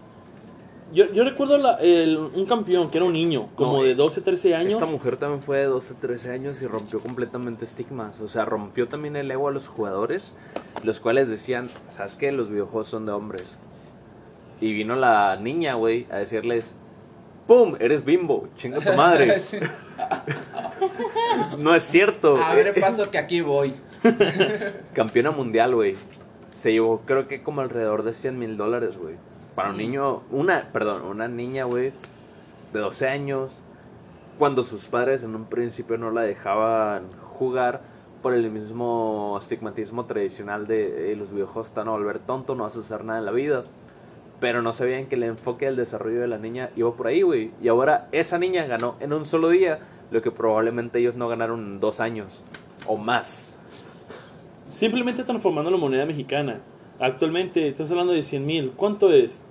D: Yo, yo recuerdo la- el- un campeón que era un niño, como
A: No,
D: de 12, 13 años.
A: Esta mujer también fue de 12, 13 años y rompió completamente estigmas. O sea, rompió también el ego a los jugadores, los cuales decían, ¿sabes qué? Los videojuegos son de hombres. Y vino la niña, güey, a decirles, ¡Pum! Eres bimbo, chinga tu madre. no es cierto.
B: Abre paso que aquí voy.
A: Campeona mundial, güey. Se llevó, creo que como alrededor de 100 mil dólares, güey. Para un niño, una, perdón, una niña, güey, de 12 años, cuando sus padres en un principio no la dejaban jugar por el mismo estigmatismo tradicional de eh, los videojuegos te van a volver tonto, no vas a hacer nada en la vida. Pero no sabían que el enfoque del desarrollo de la niña iba por ahí, güey. Y ahora esa niña ganó en un solo día lo que probablemente ellos no ganaron en dos años o más.
D: Simplemente transformando la moneda mexicana. Actualmente estás hablando de 100 mil. ¿Cuánto es?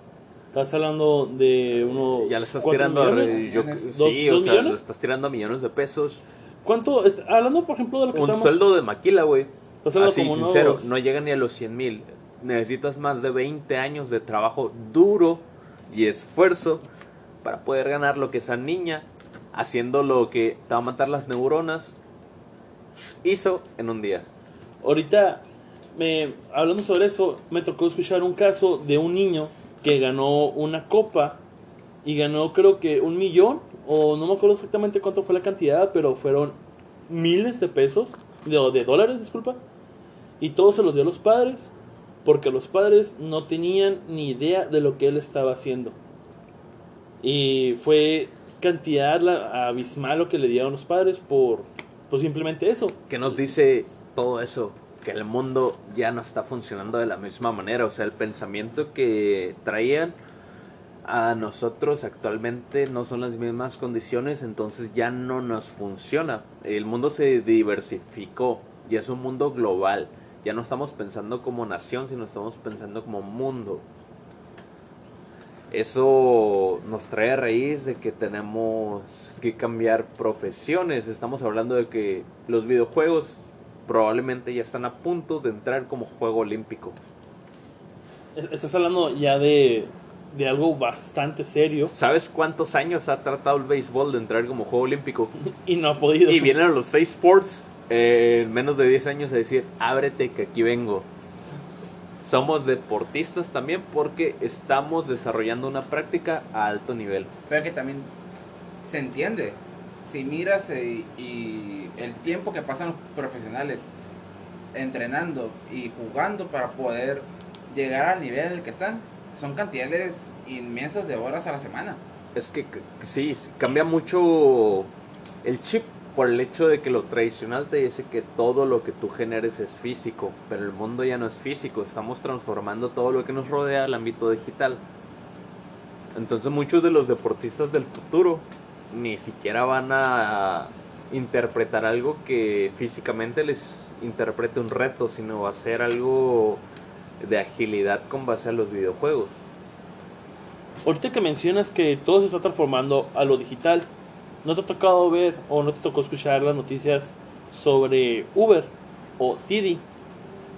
D: Estás hablando de unos.
A: Ya le estás tirando a
D: millones?
A: yo- sí,
D: ¿Dos-
A: o sea, le estás tirando a millones de pesos.
D: ¿Cuánto? es- hablando, por ejemplo, de lo que
A: Un
D: estamos.
A: sueldo de maquila, güey.
D: Estás hablando
A: Así,
D: como unos-
A: sincero, no llega ni a los 100 mil. Necesitas más de 20 años de trabajo duro y esfuerzo para poder ganar lo que esa niña, haciendo lo que te va a matar las neuronas, hizo en un día.
D: Ahorita, me, hablando sobre eso, me tocó escuchar un caso de un niño que ganó una copa y ganó creo que un millón, o no me acuerdo exactamente cuánto fue la cantidad, pero fueron miles de pesos, de, dólares, disculpa, y todo se los dio a los padres, porque los padres no tenían ni idea de lo que él estaba haciendo. Y fue cantidad la- abismal lo que le dieron los padres por, por simplemente eso.
A: ¿Qué nos dice todo eso? Que el mundo ya no está funcionando de la misma manera. O sea, el pensamiento que traían a nosotros actualmente no son las mismas condiciones, entonces ya no nos funciona. El mundo se diversificó y es un mundo global. Ya no estamos pensando como nación, sino estamos pensando como mundo. Eso nos trae a raíz de que tenemos que cambiar profesiones. Estamos hablando de que los videojuegos probablemente ya están a punto de entrar como juego olímpico.
D: Estás hablando ya de, de algo bastante serio
A: ¿Sabes cuántos años ha tratado el béisbol de entrar como juego olímpico?
D: y no ha podido.
A: Y vienen los seis sports eh, en menos de 10 años a decir, ábrete que aquí vengo. Somos deportistas también porque estamos desarrollando una práctica a alto nivel.
B: Pero que también se entiende. Si miras eh, y el tiempo que pasan los profesionales entrenando y jugando para poder llegar al nivel en el que están, son cantidades inmensas de horas a la semana.
A: Es que sí, cambia mucho el chip por el hecho de que lo tradicional te dice que todo lo que tú generes es físico, pero el mundo ya no es físico, estamos transformando todo lo que nos rodea al ámbito digital. Entonces muchos de los deportistas del futuro ni siquiera van a interpretar algo que físicamente les interprete un reto, sino va a ser algo de agilidad con base a los videojuegos.
D: Ahorita que mencionas que todo se está transformando a lo digital, ¿no te ha tocado ver o no te tocó escuchar las noticias sobre Uber o Didi?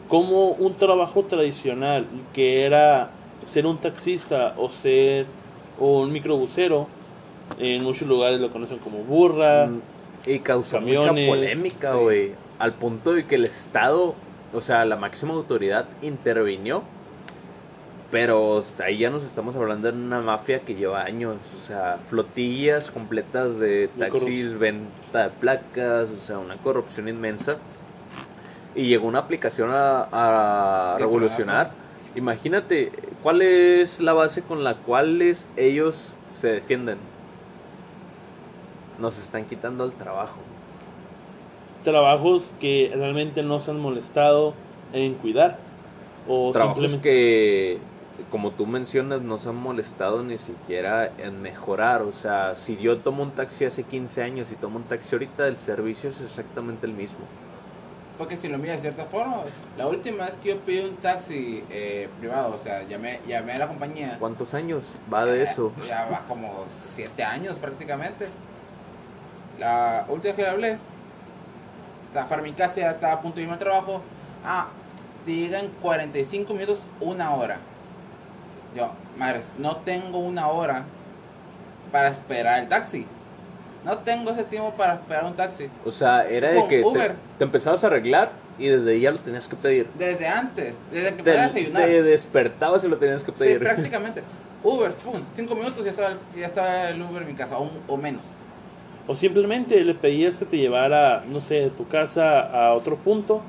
D: Como un trabajo tradicional que era ser un taxista o ser un microbusero, en muchos lugares lo conocen como burra.
A: Mm, Y causó
D: camiones,
A: mucha polémica,
B: sí.
A: güey. Al punto de que el Estado, o sea, la máxima autoridad intervinió. Pero ahí ya nos estamos hablando de una mafia que lleva años. O sea, flotillas completas de taxis, venta de placas, o sea, una corrupción inmensa. Y llegó una aplicación a, revolucionar. Imagínate, ¿cuál es la base con la cual ellos se defienden? Nos están quitando el trabajo.
D: Trabajos que realmente no se han molestado en cuidar. O
A: Trabajos
D: simplemente
A: que, como tú mencionas, no se han molestado ni siquiera en mejorar. O sea, si yo tomo un taxi hace 15 años y tomo un taxi ahorita, el servicio es exactamente el mismo.
B: porque si lo mira de cierta forma, la última vez que yo pedí un taxi eh, privado, o sea, llamé, llamé a la compañía.
A: ¿Cuántos años va de
B: Eh,
A: eso?
B: Ya va como siete años prácticamente. La última vez que le hablé, estaba para mi casa, estaba a punto de irme al trabajo. Ah, en 45 minutos, una hora. Yo, madres, no tengo una hora para esperar el taxi. No tengo ese tiempo para esperar un taxi.
A: O sea, era de que te,
B: Uber.
A: te empezabas a arreglar y desde ahí ya lo tenías que pedir.
B: Desde antes, desde que
A: Te,
B: desayunar.
A: te despertabas y lo tenías que
B: Sí,
A: pedir.
B: prácticamente. Uber, pum, cinco minutos y ya estaba, ya estaba el Uber en mi casa, o, o menos.
D: O simplemente le pedías que te llevara, no sé, de tu casa a otro punto.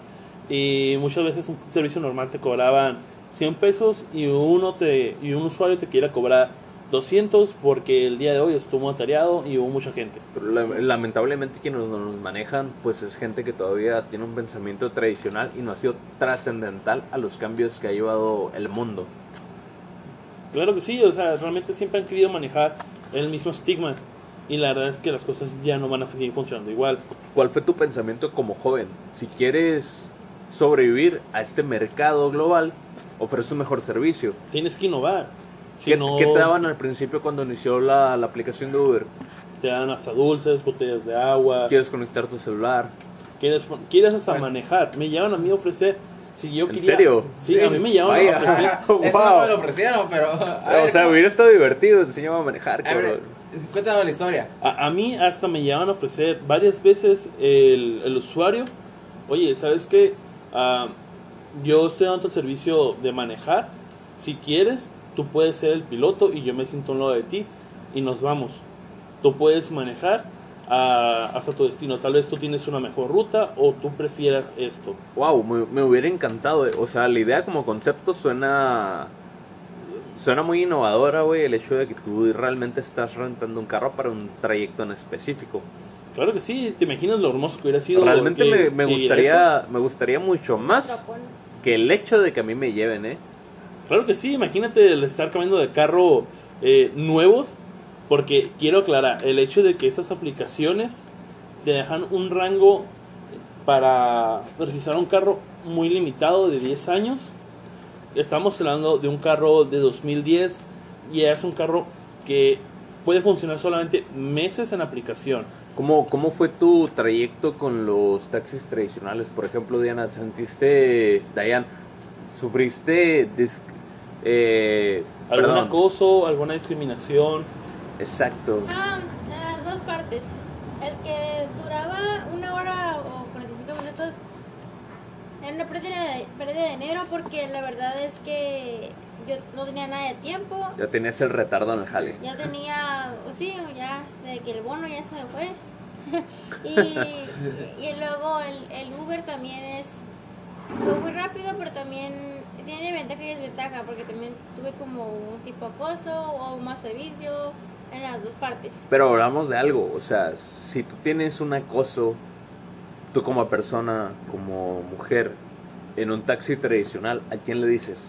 D: Y muchas veces un servicio normal te cobraban 100 pesos y uno te y un usuario te quiera cobrar 200 porque el día de hoy estuvo atareado y hubo mucha gente.
A: Pero la- lamentablemente quienes nos, nos manejan pues es gente que todavía tiene un pensamiento tradicional y no ha sido trascendental a los cambios que ha llevado el mundo.
D: Claro que sí, o sea, realmente siempre han querido manejar el mismo estigma. Y la verdad es que las cosas ya no van a seguir funcionando igual.
A: ¿Cuál fue tu pensamiento como joven? Si quieres sobrevivir a este mercado global, ofrece un mejor servicio.
D: Tienes que innovar. Si
A: ¿Qué,
D: no,
A: qué te daban al principio cuando inició la, la aplicación de Uber?
D: te dan hasta dulces, botellas de agua.
A: ¿Quieres conectar tu celular?
D: Quieres, quieres hasta
B: Bueno.
D: manejar. Me llevan a mí a ofrecer. Si yo
A: ¿En
D: quería,
A: serio?
D: Sí, a mí me llaman
A: Vaya.
D: a ofrecer.
B: Eso
A: Wow.
B: no me lo ofrecieron, pero. a
A: o
B: ver,
A: sea, hubiera estado divertido, te enseñaba a manejar,
B: A ver,
A: cabrón.
B: cuéntame la historia.
D: A, a mí hasta me llevan a ofrecer varias veces el, el usuario. Oye, ¿sabes qué? Ah, yo estoy dando el servicio de manejar. Si quieres, tú puedes ser el piloto y yo me siento a un lado de ti y nos vamos. Tú puedes manejar ah, hasta tu destino. Tal vez tú tienes una mejor ruta o tú prefieras esto.
A: Wow, me, me hubiera encantado. eh. O sea, la idea como concepto suena. Suena muy innovadora, güey. El hecho de que tú realmente estás rentando un carro para un trayecto en específico.
D: Claro que sí, te imaginas lo hermoso que hubiera sido.
A: Realmente
D: que
A: me, me gustaría me gustaría mucho más
C: Propone.
A: Que el hecho de que a mí me lleven, ¿eh?
D: Claro que sí, imagínate el estar cambiando de carro eh, nuevos, porque quiero aclarar, el hecho de que esas aplicaciones te dejan un rango para registrar un carro muy limitado de 10 años. Estamos hablando de un carro de 2010 y es un carro que puede funcionar solamente meses en aplicación.
A: ¿Cómo, ¿Cómo fue tu trayecto con los taxis tradicionales? Por ejemplo, Diana, ¿sentiste, Dayan, sufriste dis- eh,
D: ¿Algún
A: perdón,
D: acoso, alguna discriminación?
A: Exacto.
C: Ah, en las dos partes. El que duraba una hora o 45 minutos era una pérdida de, pérdida de dinero porque la verdad es que yo no tenía nada de tiempo.
A: Ya tenías el retardo en el jale.
C: Ya tenía, o sí, ya, de que el bono ya se me fue. y, y luego el, el Uber también es fue muy rápido, pero también tiene ventaja y desventaja, porque también tuve como un tipo acoso o un más servicio en las dos partes.
A: Pero hablamos de algo, o sea, si tú tienes un acoso, tú como persona, como mujer, en un taxi tradicional, ¿a quién le dices?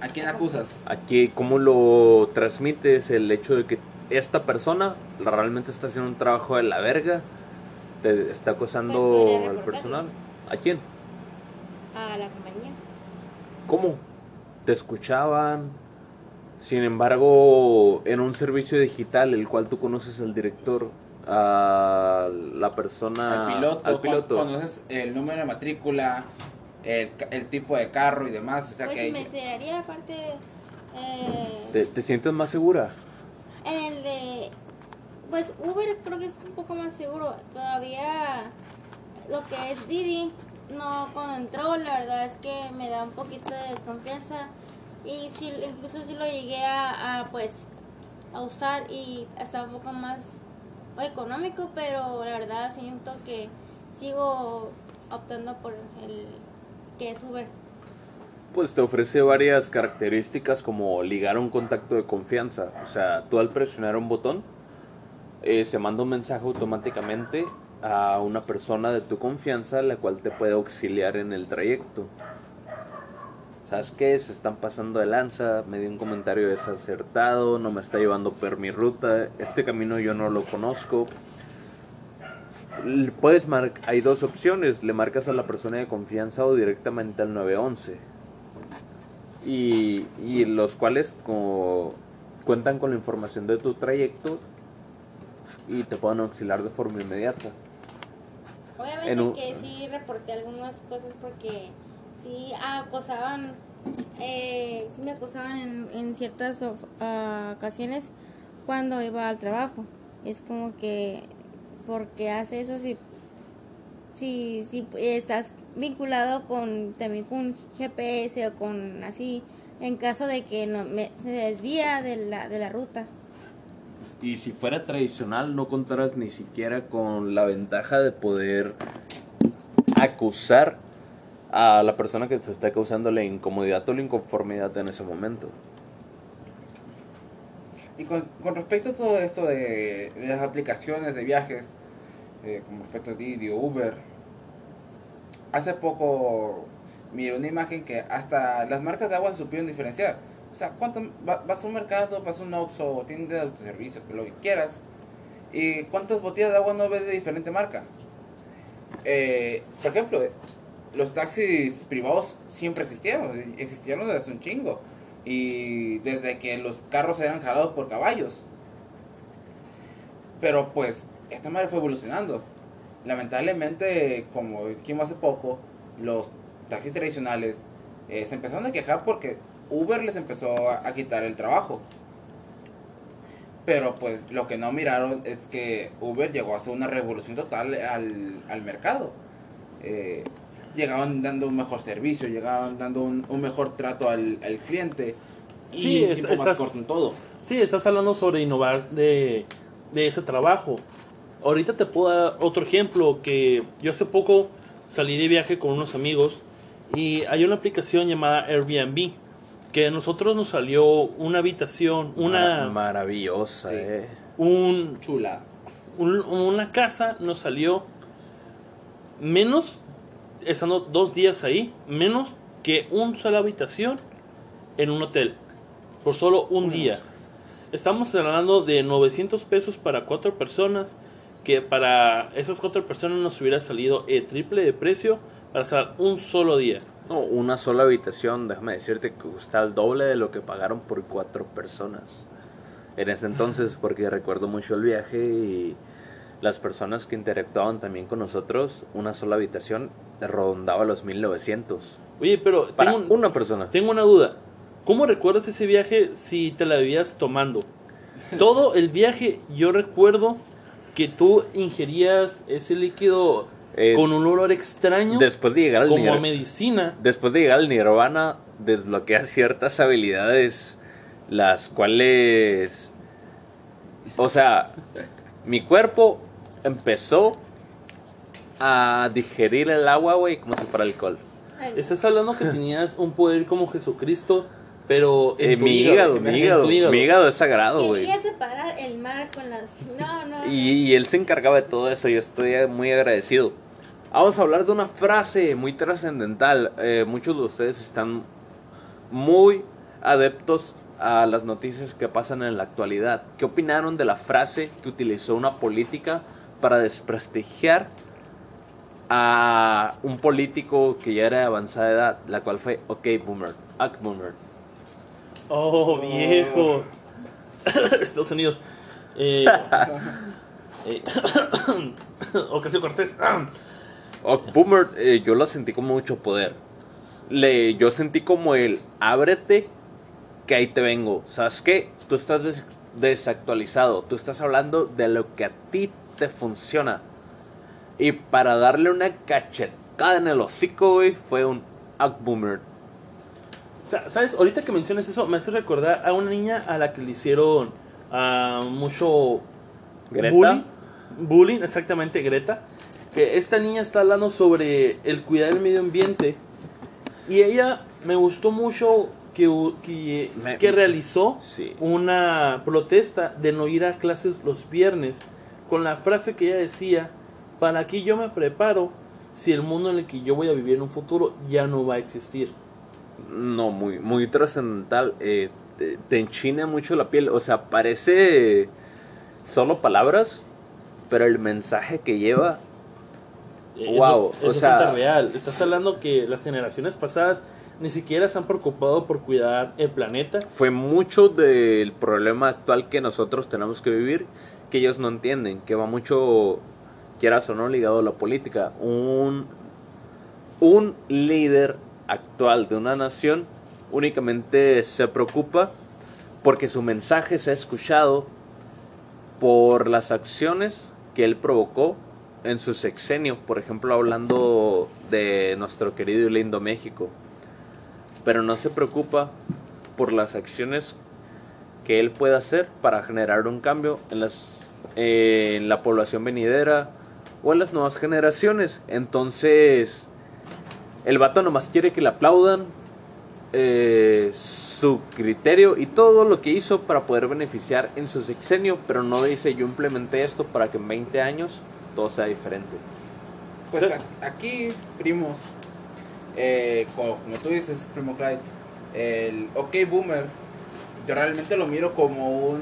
B: ¿A quién acusas?
A: Aquí, ¿cómo lo transmites el hecho de que esta persona realmente está haciendo un trabajo de la verga? Te está
C: Pues
A: acosando
C: podría
A: al personal. ¿A quién?
C: a la compañía.
A: ¿Cómo? Te escuchaban. Sin embargo, en un servicio digital, el cual tú conoces al director, a la persona,
B: al piloto,
A: al
B: con-
A: piloto.
B: conoces el número de matrícula, el, ca- el tipo de carro y demás. O sea
C: Pues
B: que
C: me daría aparte eh,
A: ¿Te, te sientes más segura?
C: En el de. Pues Uber creo que es un poco más seguro. Todavía lo que es Didi no entró, la verdad es que me da un poquito de desconfianza. Y sí, incluso si lo llegué a, a, pues a usar y hasta un poco más económico, pero la verdad siento que sigo optando por el que es Uber.
A: Pues te ofrece varias características como ligar un contacto de confianza. O sea, tú al presionar un botón, eh, se manda un mensaje automáticamente a una persona de tu confianza, la cual te puede auxiliar en el trayecto. ¿Sabes qué? Se están pasando de lanza, me dio un comentario desacertado, no me está llevando por mi ruta, este camino yo no lo conozco. Puedes mar hay dos opciones, le marcas a la persona de confianza o directamente al 911. Y, y los cuales como cuentan con la información de tu trayecto y te pueden auxiliar de forma inmediata.
C: Obviamente
A: En un-
C: que sí reporté algunas cosas porque sí acosaban, eh, sí me acosaban en, en ciertas of- ah, ocasiones cuando iba al trabajo. Es como que, porque hace eso si, si, si estás vinculado con también con GPS o con así, en caso de que no me, se desvía de la, de la ruta.
A: Y si fuera tradicional, no contarás ni siquiera con la ventaja de poder acusar a la persona que te está causando la incomodidad o la inconformidad en ese momento.
B: Y con, con respecto a todo esto de, las aplicaciones de viajes, eh, con respecto a Didi o Uber, hace poco miré una imagen que hasta las marcas de agua se supieron diferenciar. O sea, ¿cuánto, va- vas a un mercado, vas a un Oxxo, tienda de autoservicio, lo que quieras, y cuántas botellas de agua no ves de diferente marca. Eh, por ejemplo, los taxis privados siempre existieron, existieron desde hace un chingo. Y desde que los carros eran jalados por caballos. Pero pues, esta madre fue evolucionando. Lamentablemente, como dijimos hace poco, los taxis tradicionales eh, se empezaron a quejar porque Uber les empezó a, quitar el trabajo. Pero pues lo que no miraron es que Uber llegó a hacer una revolución total al, al mercado. Eh, llegaban dando un mejor servicio, llegaban dando un, un mejor trato al, al cliente. Y
D: Sí,
B: un
D: es-
B: tiempo más
D: estás-
B: corto en todo.
D: Sí, estás hablando sobre innovar de, de ese trabajo. Ahorita te puedo dar otro ejemplo que yo hace poco salí de viaje con unos amigos y hay una aplicación llamada Airbnb que a nosotros nos salió una habitación, una,
A: maravillosa,
B: Sí.
A: eh.
D: un,
B: Chula.
D: un- una casa nos salió menos, estando dos días ahí, menos que una sola habitación en un hotel, por solo un día. Estamos hablando de 900 pesos para cuatro personas, que para esas cuatro personas nos hubiera salido el triple de precio para estar un solo día.
A: No, una sola habitación, déjame decirte que cuesta el doble de lo que pagaron por cuatro personas. En ese entonces, porque recuerdo mucho el viaje y las personas que interactuaban también con nosotros, una sola habitación rondaba los 1900.
D: Oye, pero
A: Para
D: tengo, un-
A: una persona.
D: tengo una duda. ¿Cómo recuerdas ese viaje si te la vivías tomando? Todo el viaje yo recuerdo que tú ingerías ese líquido
A: Eh,
D: con un olor extraño
A: Después de llegar al
D: como medicina.
A: después de llegar al nirvana, desbloqueas ciertas habilidades las cuales o sea, mi cuerpo empezó a digerir el agua, güey, como si fuera alcohol.
C: Ay, no.
D: Estás hablando que tenías un poder como Jesucristo, pero en
A: Eh,
D: tu
A: mi
D: hígado,
A: hígado, mi
D: en
A: hígado,
D: tu hígado.
A: mi hígado es sagrado, güey.
C: Quería separar el mar con las... No, no.
A: Y, y él se encargaba de todo eso, yo estoy muy agradecido. Vamos a hablar de una frase muy trascendental. Eh, muchos de ustedes están muy adeptos a las noticias que pasan en la actualidad. ¿Qué opinaron de la frase que utilizó una política para desprestigiar a un político que ya era de avanzada edad, la cual fue OK Boomer, OK Boomer?
D: Oh, viejo. Estados Unidos. Eh, eh, Ocasio Cortés.
A: Ok, Boomer, eh, yo lo sentí con mucho poder. Le, yo sentí como el ábrete, que ahí te vengo. ¿Sabes qué? Tú estás des- desactualizado. Tú estás hablando de lo que a ti te funciona. Y para darle una cachetada en el hocico, güey, fue un Ugh Boomer.
D: Sa- ¿Sabes? Ahorita que mencionas eso, me hace recordar a una niña a la que le hicieron ah, mucho
A: ¿Greta?
D: bullying. Bullying, exactamente, Greta. Que esta niña está hablando sobre el cuidar el medio ambiente. Y ella me gustó mucho que, que,
A: Me-
D: que realizó
A: Sí.
D: una protesta de no ir a clases los viernes. Con la frase que ella decía, ¿para qué yo me preparo si el mundo en el que yo voy a vivir en un futuro ya no va a existir?
A: No, muy, muy trascendental. eh, te, te enchina mucho la piel. O sea, parece solo palabras, pero el mensaje que lleva
D: Eh,
A: Wow,
D: es, bast- es
A: o sea-
D: bastante real. Estás hablando que las generaciones pasadas ni siquiera se han preocupado por cuidar el planeta.
A: Fue mucho del problema actual que nosotros tenemos que vivir que ellos no entienden, que va mucho, quieras o no, ligado a la política. Un, un líder actual de una nación únicamente se preocupa porque su mensaje se ha escuchado por las acciones que él provocó en su sexenio, por ejemplo, hablando de nuestro querido y lindo México. Pero no se preocupa por las acciones que él pueda hacer para generar un cambio en, las, eh, en la población venidera o en las nuevas generaciones. Entonces, el vato nomás quiere que le aplaudan eh, su criterio y todo lo que hizo para poder beneficiar en su sexenio, pero no dice yo implementé esto para que en 20 años todo sea diferente.
B: Pues aquí, primos, eh, co- como, tú dices, primo Clyde, el OK Boomer, yo realmente lo miro como un.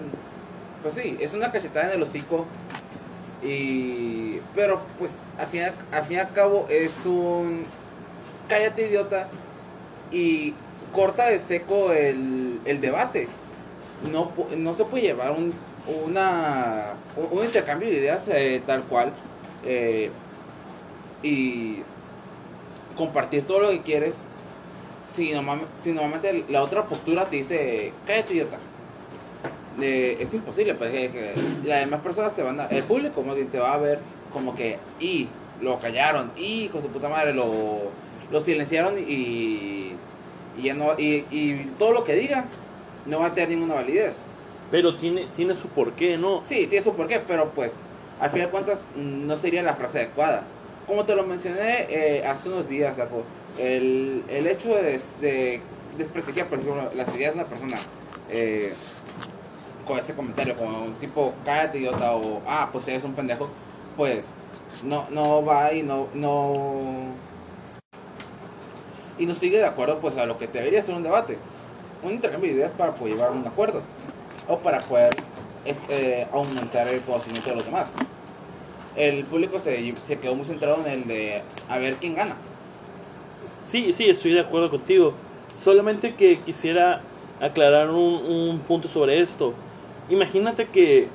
B: Pues sí, es una cachetada en el hocico. Y. Pero, pues, al fin, al fin y al cabo, es un. Cállate, idiota. Y corta de seco el, el debate. No, no se puede llevar un, una, un, intercambio de ideas eh, tal cual. eh, y compartir todo lo que quieres si normalmente la otra postura te dice cállate idiota Eh, es imposible pues que, que las demás personas te van a el público como que te va a ver como que y lo callaron y con tu puta madre lo, lo silenciaron y, y ya no y, y todo lo que diga no va a tener ninguna validez
D: Pero tiene, tiene su porqué, ¿no?
B: Sí, tiene su porqué, pero pues al final de cuentas no sería la frase adecuada. Como te lo mencioné eh, hace unos días, el, el hecho de, de desprestigiar, por ejemplo, las ideas de una persona eh, con ese comentario, como un tipo, cállate idiota, o ah, pues eres un pendejo, pues no, no va y no, no. Y no sigue de acuerdo pues a lo que debería ser un debate. Un intercambio de ideas para poder llevar a un acuerdo. O para poder eh, aumentar el conocimiento de los demás. El público se, se quedó muy centrado en el de a ver quién gana.
D: Sí, sí, estoy de acuerdo contigo. Solamente que quisiera aclarar un, un punto sobre esto. Imagínate que,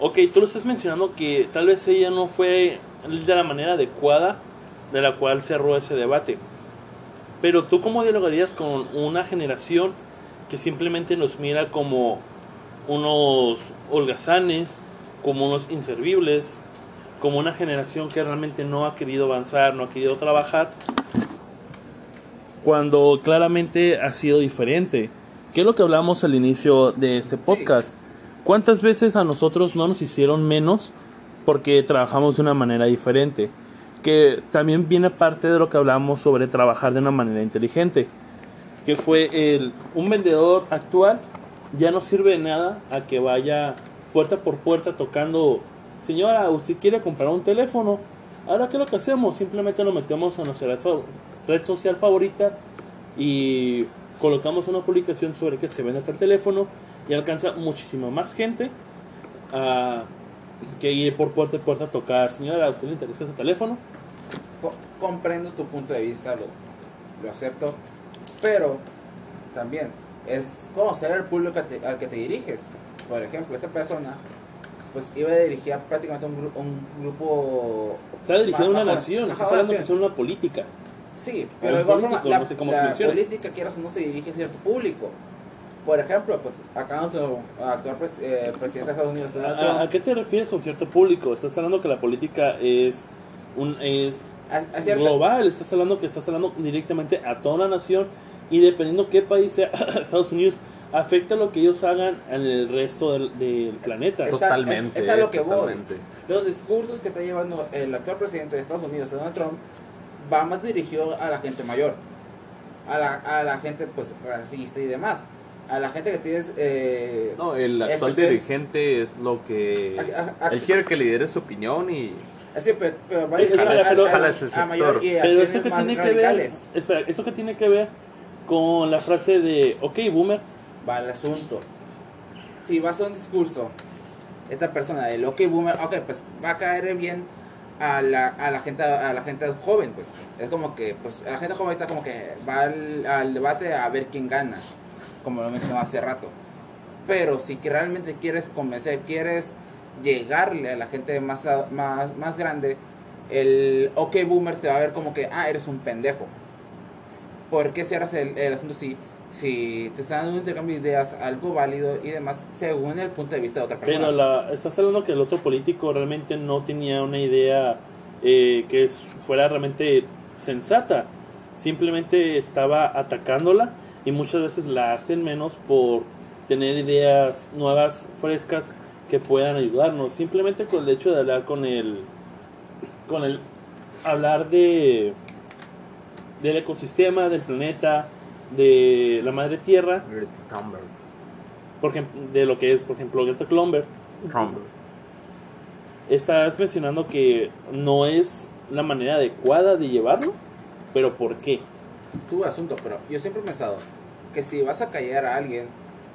D: ok, tú lo estás mencionando que tal vez ella no fue de la manera adecuada de la cual cerró ese debate. Pero tú cómo dialogarías con una generación que simplemente nos mira como unos holgazanes, como unos inservibles, como una generación que realmente no ha querido avanzar, no ha querido trabajar, cuando claramente ha sido diferente. ¿Qué es lo que hablamos al inicio de este podcast? ¿Cuántas veces a nosotros no nos hicieron menos porque trabajamos de una manera diferente? Que también viene parte de lo que hablamos sobre trabajar de una manera inteligente. Que fue el un vendedor actual ya no sirve de nada a que vaya puerta por puerta tocando, señora, usted quiere comprar un teléfono. Ahora, ¿qué es lo que hacemos? Simplemente nos metemos a nuestra red social favorita y colocamos una publicación sobre que se vende tal teléfono y alcanza muchísima más gente a que ir por puerta a puerta a tocar. Señora, ¿a usted le interesa ese teléfono?
B: Co- comprendo tu punto de vista, lo, lo acepto, pero también es conocer al público al, te- al que te diriges. Por ejemplo, esta persona pues iba a dirigir a prácticamente un, gru- un grupo...
D: Está dirigida a una nación, está hablando que son una política.
B: Sí, pero de
D: un
B: igual
D: político,
B: forma, la,
D: no sé cómo
B: la política, quieras no, se dirige a cierto público. Por ejemplo, pues acá nuestro actual pres- eh, presidente de Estados Unidos, Donald
D: ¿A, qué te refieres con cierto público? Estás hablando que la política es un es
B: a- a cierta-
D: global, estás hablando que estás hablando directamente a toda una nación y dependiendo qué país sea Estados Unidos afecta lo que ellos hagan en el resto del, del planeta.
B: Está-
A: Totalmente.
B: es- es a lo que voy.
A: totalmente.
B: los discursos que está llevando el actual presidente de Estados Unidos, Donald Trump, va más dirigido a la gente mayor, a la, a la gente pues racista y demás, a la gente que tiene... Eh,
A: No, el actual
B: Empecé-
A: dirigente es lo que...
B: A- a- a-
A: Él quiere que lidere su opinión y...
B: así, pero, pero va a,
D: pero-
B: a- mayor y
D: Pero esto que
B: más
D: tiene que ver, espera, esto que tiene que ver con la frase de, ok, boomer,
B: va el asunto. Si vas a un discurso, esta persona del OK Boomer, ok, pues va a caer bien a la, a la gente a la gente joven pues. Es como que pues a la gente joven está como que va al, al debate a ver quién gana como lo mencionaba hace rato. Pero si realmente quieres convencer quieres llegarle a la gente más más más grande el ok boomer te va a ver como que ah eres un pendejo. ¿por qué cierras el, el asunto si si te están dando un intercambio de ideas algo válido y demás según el punto de vista de otra persona
D: Pero la, estás hablando que el otro político realmente no tenía una idea eh, que fuera realmente sensata. Simplemente estaba atacándola y muchas veces la hacen menos por tener ideas nuevas, frescas que puedan ayudarnos. Simplemente con el hecho de hablar con el, con el, hablar de, del ecosistema, del planeta, de la madre tierra, por ejemplo, de lo que es, por ejemplo, Greta. Thunberg. Estás mencionando que no es la manera adecuada de llevarlo, pero ¿por qué?
B: Tu asunto, pero yo siempre he pensado que si vas a callar a alguien,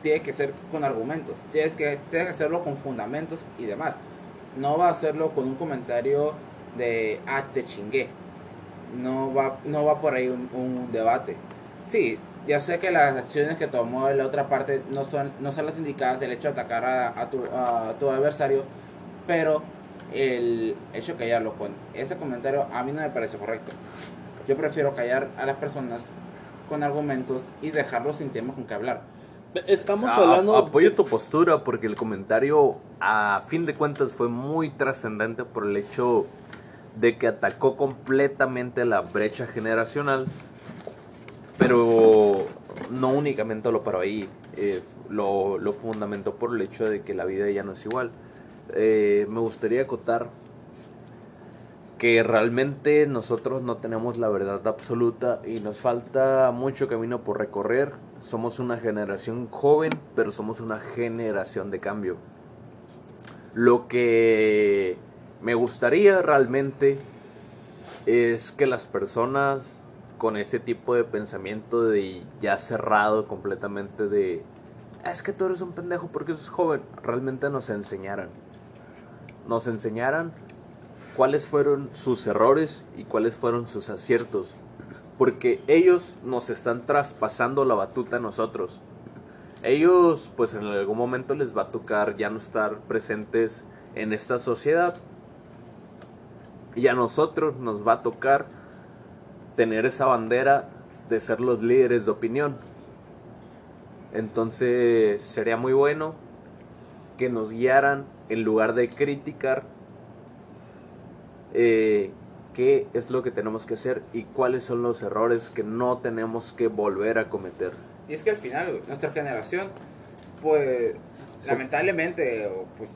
B: tiene que ser con argumentos, tienes que, tienes que hacerlo con fundamentos y demás. No va a hacerlo con un comentario de, ah, te chingué. No va, no va por ahí un, debate. Sí, ya sé que las acciones que tomó la otra parte no son, no son las indicadas, el hecho de atacar a, a tu, a tu adversario, pero el hecho de callarlo con ese comentario a mí no me parece correcto. Yo prefiero callar a las personas con argumentos y dejarlos sin temas con que hablar.
D: Estamos
A: A-
D: hablando...
A: apoyo tu postura porque el comentario a fin de cuentas fue muy trascendente por el hecho de que atacó completamente la brecha generacional, pero no únicamente lo paró ahí, eh, lo, lo fundamentó por el hecho de que la vida ya no es igual. Eh, me gustaría acotar que realmente nosotros no tenemos la verdad absoluta y nos falta mucho camino por recorrer. Somos una generación joven, pero somos una generación de cambio. Lo que me gustaría realmente es que las personas con ese tipo de pensamiento de ya cerrado completamente de es que tú eres un pendejo porque eres joven, realmente nos enseñaran. Nos enseñaran cuáles fueron sus errores y cuáles fueron sus aciertos. Porque ellos nos están traspasando la batuta a nosotros. Ellos, pues en algún momento les va a tocar ya no estar presentes en esta sociedad. Y a nosotros nos va a tocar tener esa bandera de ser los líderes de opinión. Entonces sería muy bueno que nos guiaran en lugar de criticar eh, qué es lo que tenemos que hacer y cuáles son los errores que no tenemos que volver a cometer.
B: Y es que al final, nuestra generación, pues, lamentablemente, o, pues,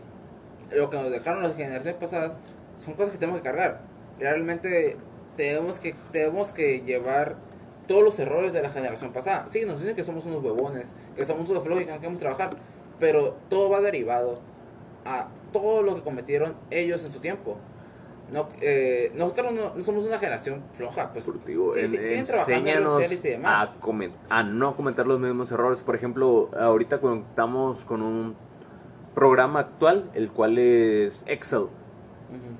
B: lo que nos dejaron las generaciones pasadas son cosas que tenemos que cargar. Realmente tenemos que, tenemos que llevar todos los errores de la generación pasada. Sí, nos dicen que somos unos huevones, que somos unos flojos y que no queremos trabajar, pero todo va derivado a todo lo que cometieron ellos en su tiempo. No, eh, nosotros no, no somos una generación floja, pues sí,
A: en-
B: sí, en
A: enséñanos
B: series y demás.
A: a, a no cometer los mismos errores. Por ejemplo, ahorita contamos con un programa actual, el cual es Excel.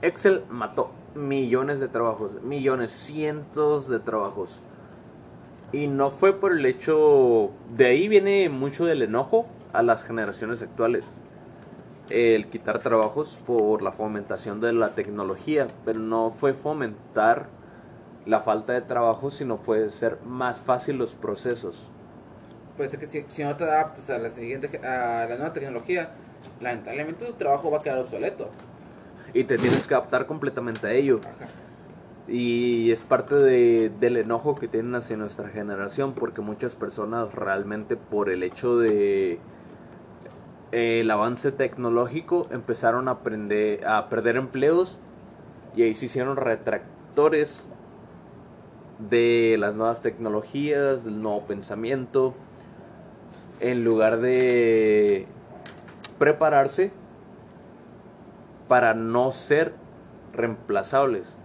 A: Excel mató millones de trabajos, millones, cientos de trabajos. Y no fue por el hecho, de ahí viene mucho del enojo a las generaciones actuales. El quitar trabajos por la fomentación de la tecnología, pero no fue fomentar la falta de trabajo, sino fue ser más fácil los procesos.
B: Pues es que si, si no te adaptas a la siguiente a la nueva tecnología, lamentablemente tu trabajo va a quedar obsoleto.
A: Y te tienes que adaptar completamente a ello.
B: Ajá.
A: Y es parte de, del enojo que tienen hacia nuestra generación, porque muchas personas realmente por el hecho de eh, el avance tecnológico empezaron a, aprender, a perder empleos y ahí se hicieron retractores de las nuevas tecnologías, del nuevo pensamiento, en lugar de prepararse para no ser reemplazables.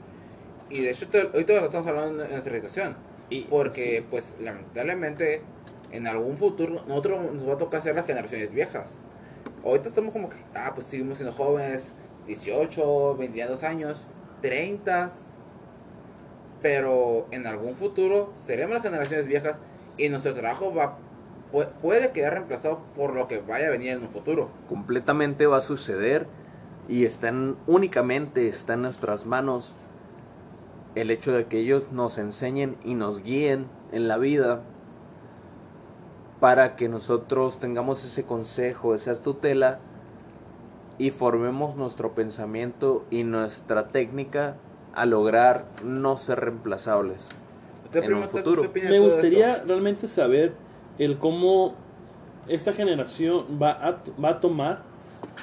B: Y de hecho, te- ahorita lo estamos hablando en nuestra situación.
A: Y-
B: Porque, pues, lamentablemente, en algún futuro, nosotros nos va a tocar ser las generaciones viejas. Ahorita estamos como que, ah, pues seguimos siendo jóvenes, 18, 22 años. 30, pero en algún futuro seremos las generaciones viejas y nuestro trabajo va pu- puede quedar reemplazado por lo que vaya a venir en un futuro.
A: completamente va a suceder y está en- únicamente está en nuestras manos el hecho de que ellos nos enseñen y nos guíen en la vida para que nosotros tengamos ese consejo, esa tutela y formemos nuestro pensamiento y nuestra técnica a lograr no ser reemplazables. En un
B: ¿usted
A: futuro.
D: Me gustaría
B: esto?
D: realmente saber el cómo esta generación va a, va a tomar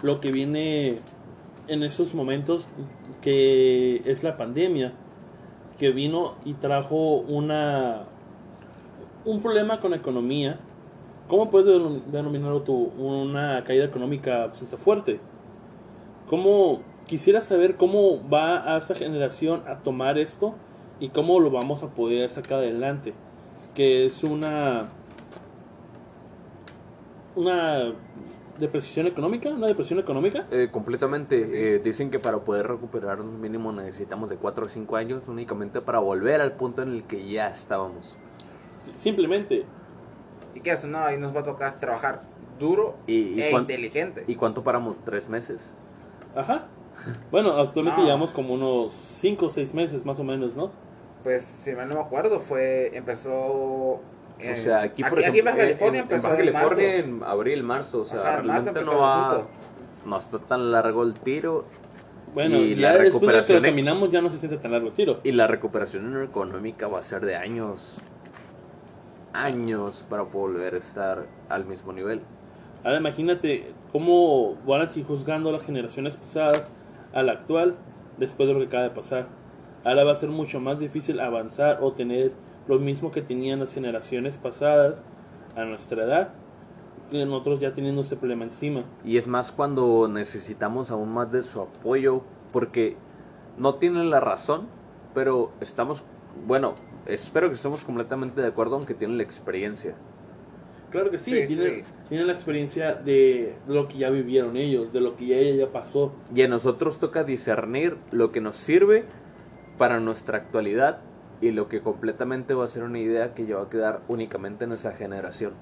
D: lo que viene en esos momentos que es la pandemia que vino y trajo una un problema con la economía ¿cómo puedes denom- denominarlo tú? una caída económica bastante fuerte ¿Cómo quisiera saber cómo va a esta generación a tomar esto y cómo lo vamos a poder sacar adelante? Que es una una depresión económica, una depresión económica.
A: Eh, completamente. Eh, dicen que para poder recuperar un mínimo necesitamos de 4 o 5 años únicamente para volver al punto en el que ya estábamos.
D: Simplemente
B: ¿Y qué hace? No, ahí nos va a tocar trabajar duro
A: Y- y
B: e inteligente.
A: ¿Y cuánto paramos? ¿Tres meses?
D: Ajá. Bueno, actualmente
B: No.
D: llevamos como unos 5 o 6 meses más o menos, ¿no?
B: Pues, si mal no me acuerdo, fue, empezó... en-
A: o sea, aquí, por
B: aquí, aquí en
A: ejemplo,
B: California
A: en,
B: empezó
A: en
B: en marzo.
A: California en abril, marzo. O sea,
B: Ajá, marzo
A: realmente no, va, no está tan largo el tiro.
D: Bueno,
A: Y
D: ya
A: la
D: después de que lo
A: recuperación e-
D: caminamos ya no se siente tan largo el tiro.
A: Y la recuperación económica va a ser de años. Años para volver a estar al mismo nivel.
D: Ahora imagínate cómo van a seguir juzgando las generaciones pasadas a la actual después de lo que acaba de pasar. Ahora va a ser mucho más difícil avanzar o tener lo mismo que tenían las generaciones pasadas a nuestra edad, que nosotros ya teniendo ese problema encima.
A: Y es más cuando necesitamos aún más de su apoyo, porque no tienen la razón, pero estamos, bueno, espero que estemos completamente de acuerdo, aunque tienen la experiencia.
D: Claro que sí,
B: Sí,
D: tienen,
B: sí.
D: tienen la experiencia de lo que ya vivieron ellos, de lo que ya, ya pasó.
A: Y a nosotros toca discernir lo que nos sirve para nuestra actualidad y lo que completamente va a ser una idea que ya va a quedar únicamente en esa generación.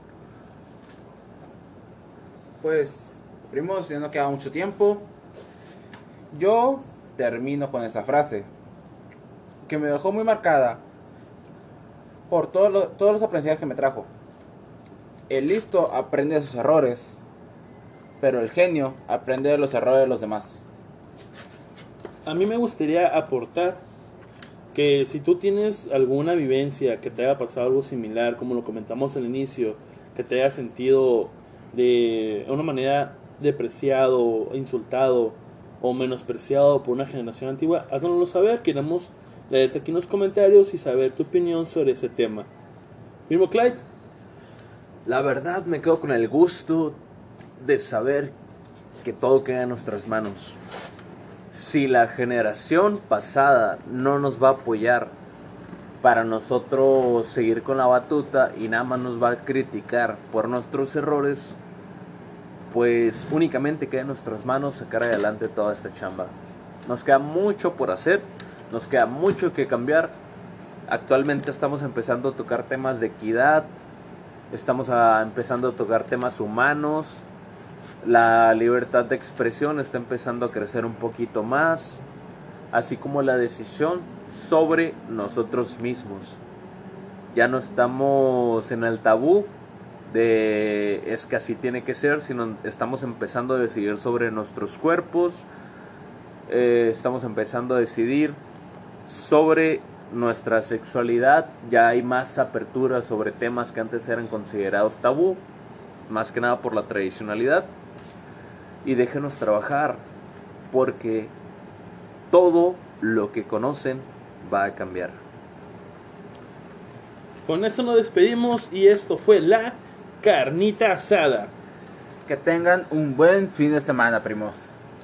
B: Pues, primos, ya no queda mucho tiempo. Yo termino con esta frase que me dejó muy marcada por todo lo- todos los aprendizajes que me trajo. El listo aprende de sus errores, pero el genio aprende de los errores de los demás.
D: A mí me gustaría aportar que si tú tienes alguna vivencia que te haya pasado algo similar, como lo comentamos al inicio, que te haya sentido de una manera depreciado, insultado o menospreciado por una generación antigua, háganoslo saber. Queremos leerte aquí en comentarios y saber tu opinión sobre ese tema. Mismo Clyde,
A: La verdad me quedo con el gusto de saber que todo queda en nuestras manos. Si la generación pasada no nos va a apoyar para nosotros seguir con la batuta y nada más nos va a criticar por nuestros errores, pues únicamente queda en nuestras manos sacar adelante toda esta chamba. Nos queda mucho por hacer, nos queda mucho que cambiar. Actualmente estamos empezando a tocar temas de equidad, estamos empezando a tocar temas humanos, la libertad de expresión está empezando a crecer un poquito más, así como la decisión sobre nosotros mismos. Ya no estamos en el tabú de es que así tiene que ser, sino estamos empezando a decidir sobre nuestros cuerpos, eh, estamos empezando a decidir sobre nuestra sexualidad, ya hay más apertura sobre temas que antes eran considerados tabú, más que nada por la tradicionalidad. Y déjenos trabajar, porque todo lo que conocen va a cambiar.
D: con eso nos despedimos y esto fue la carnita asada.
B: Que tengan un buen fin de semana, primos.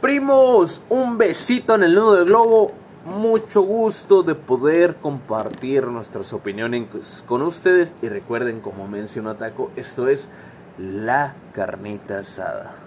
A: Primos, un besito en el nudo del globo. Mucho gusto de poder compartir nuestras opiniones con ustedes. Y recuerden, como mencionó Taco, esto es la carnita asada.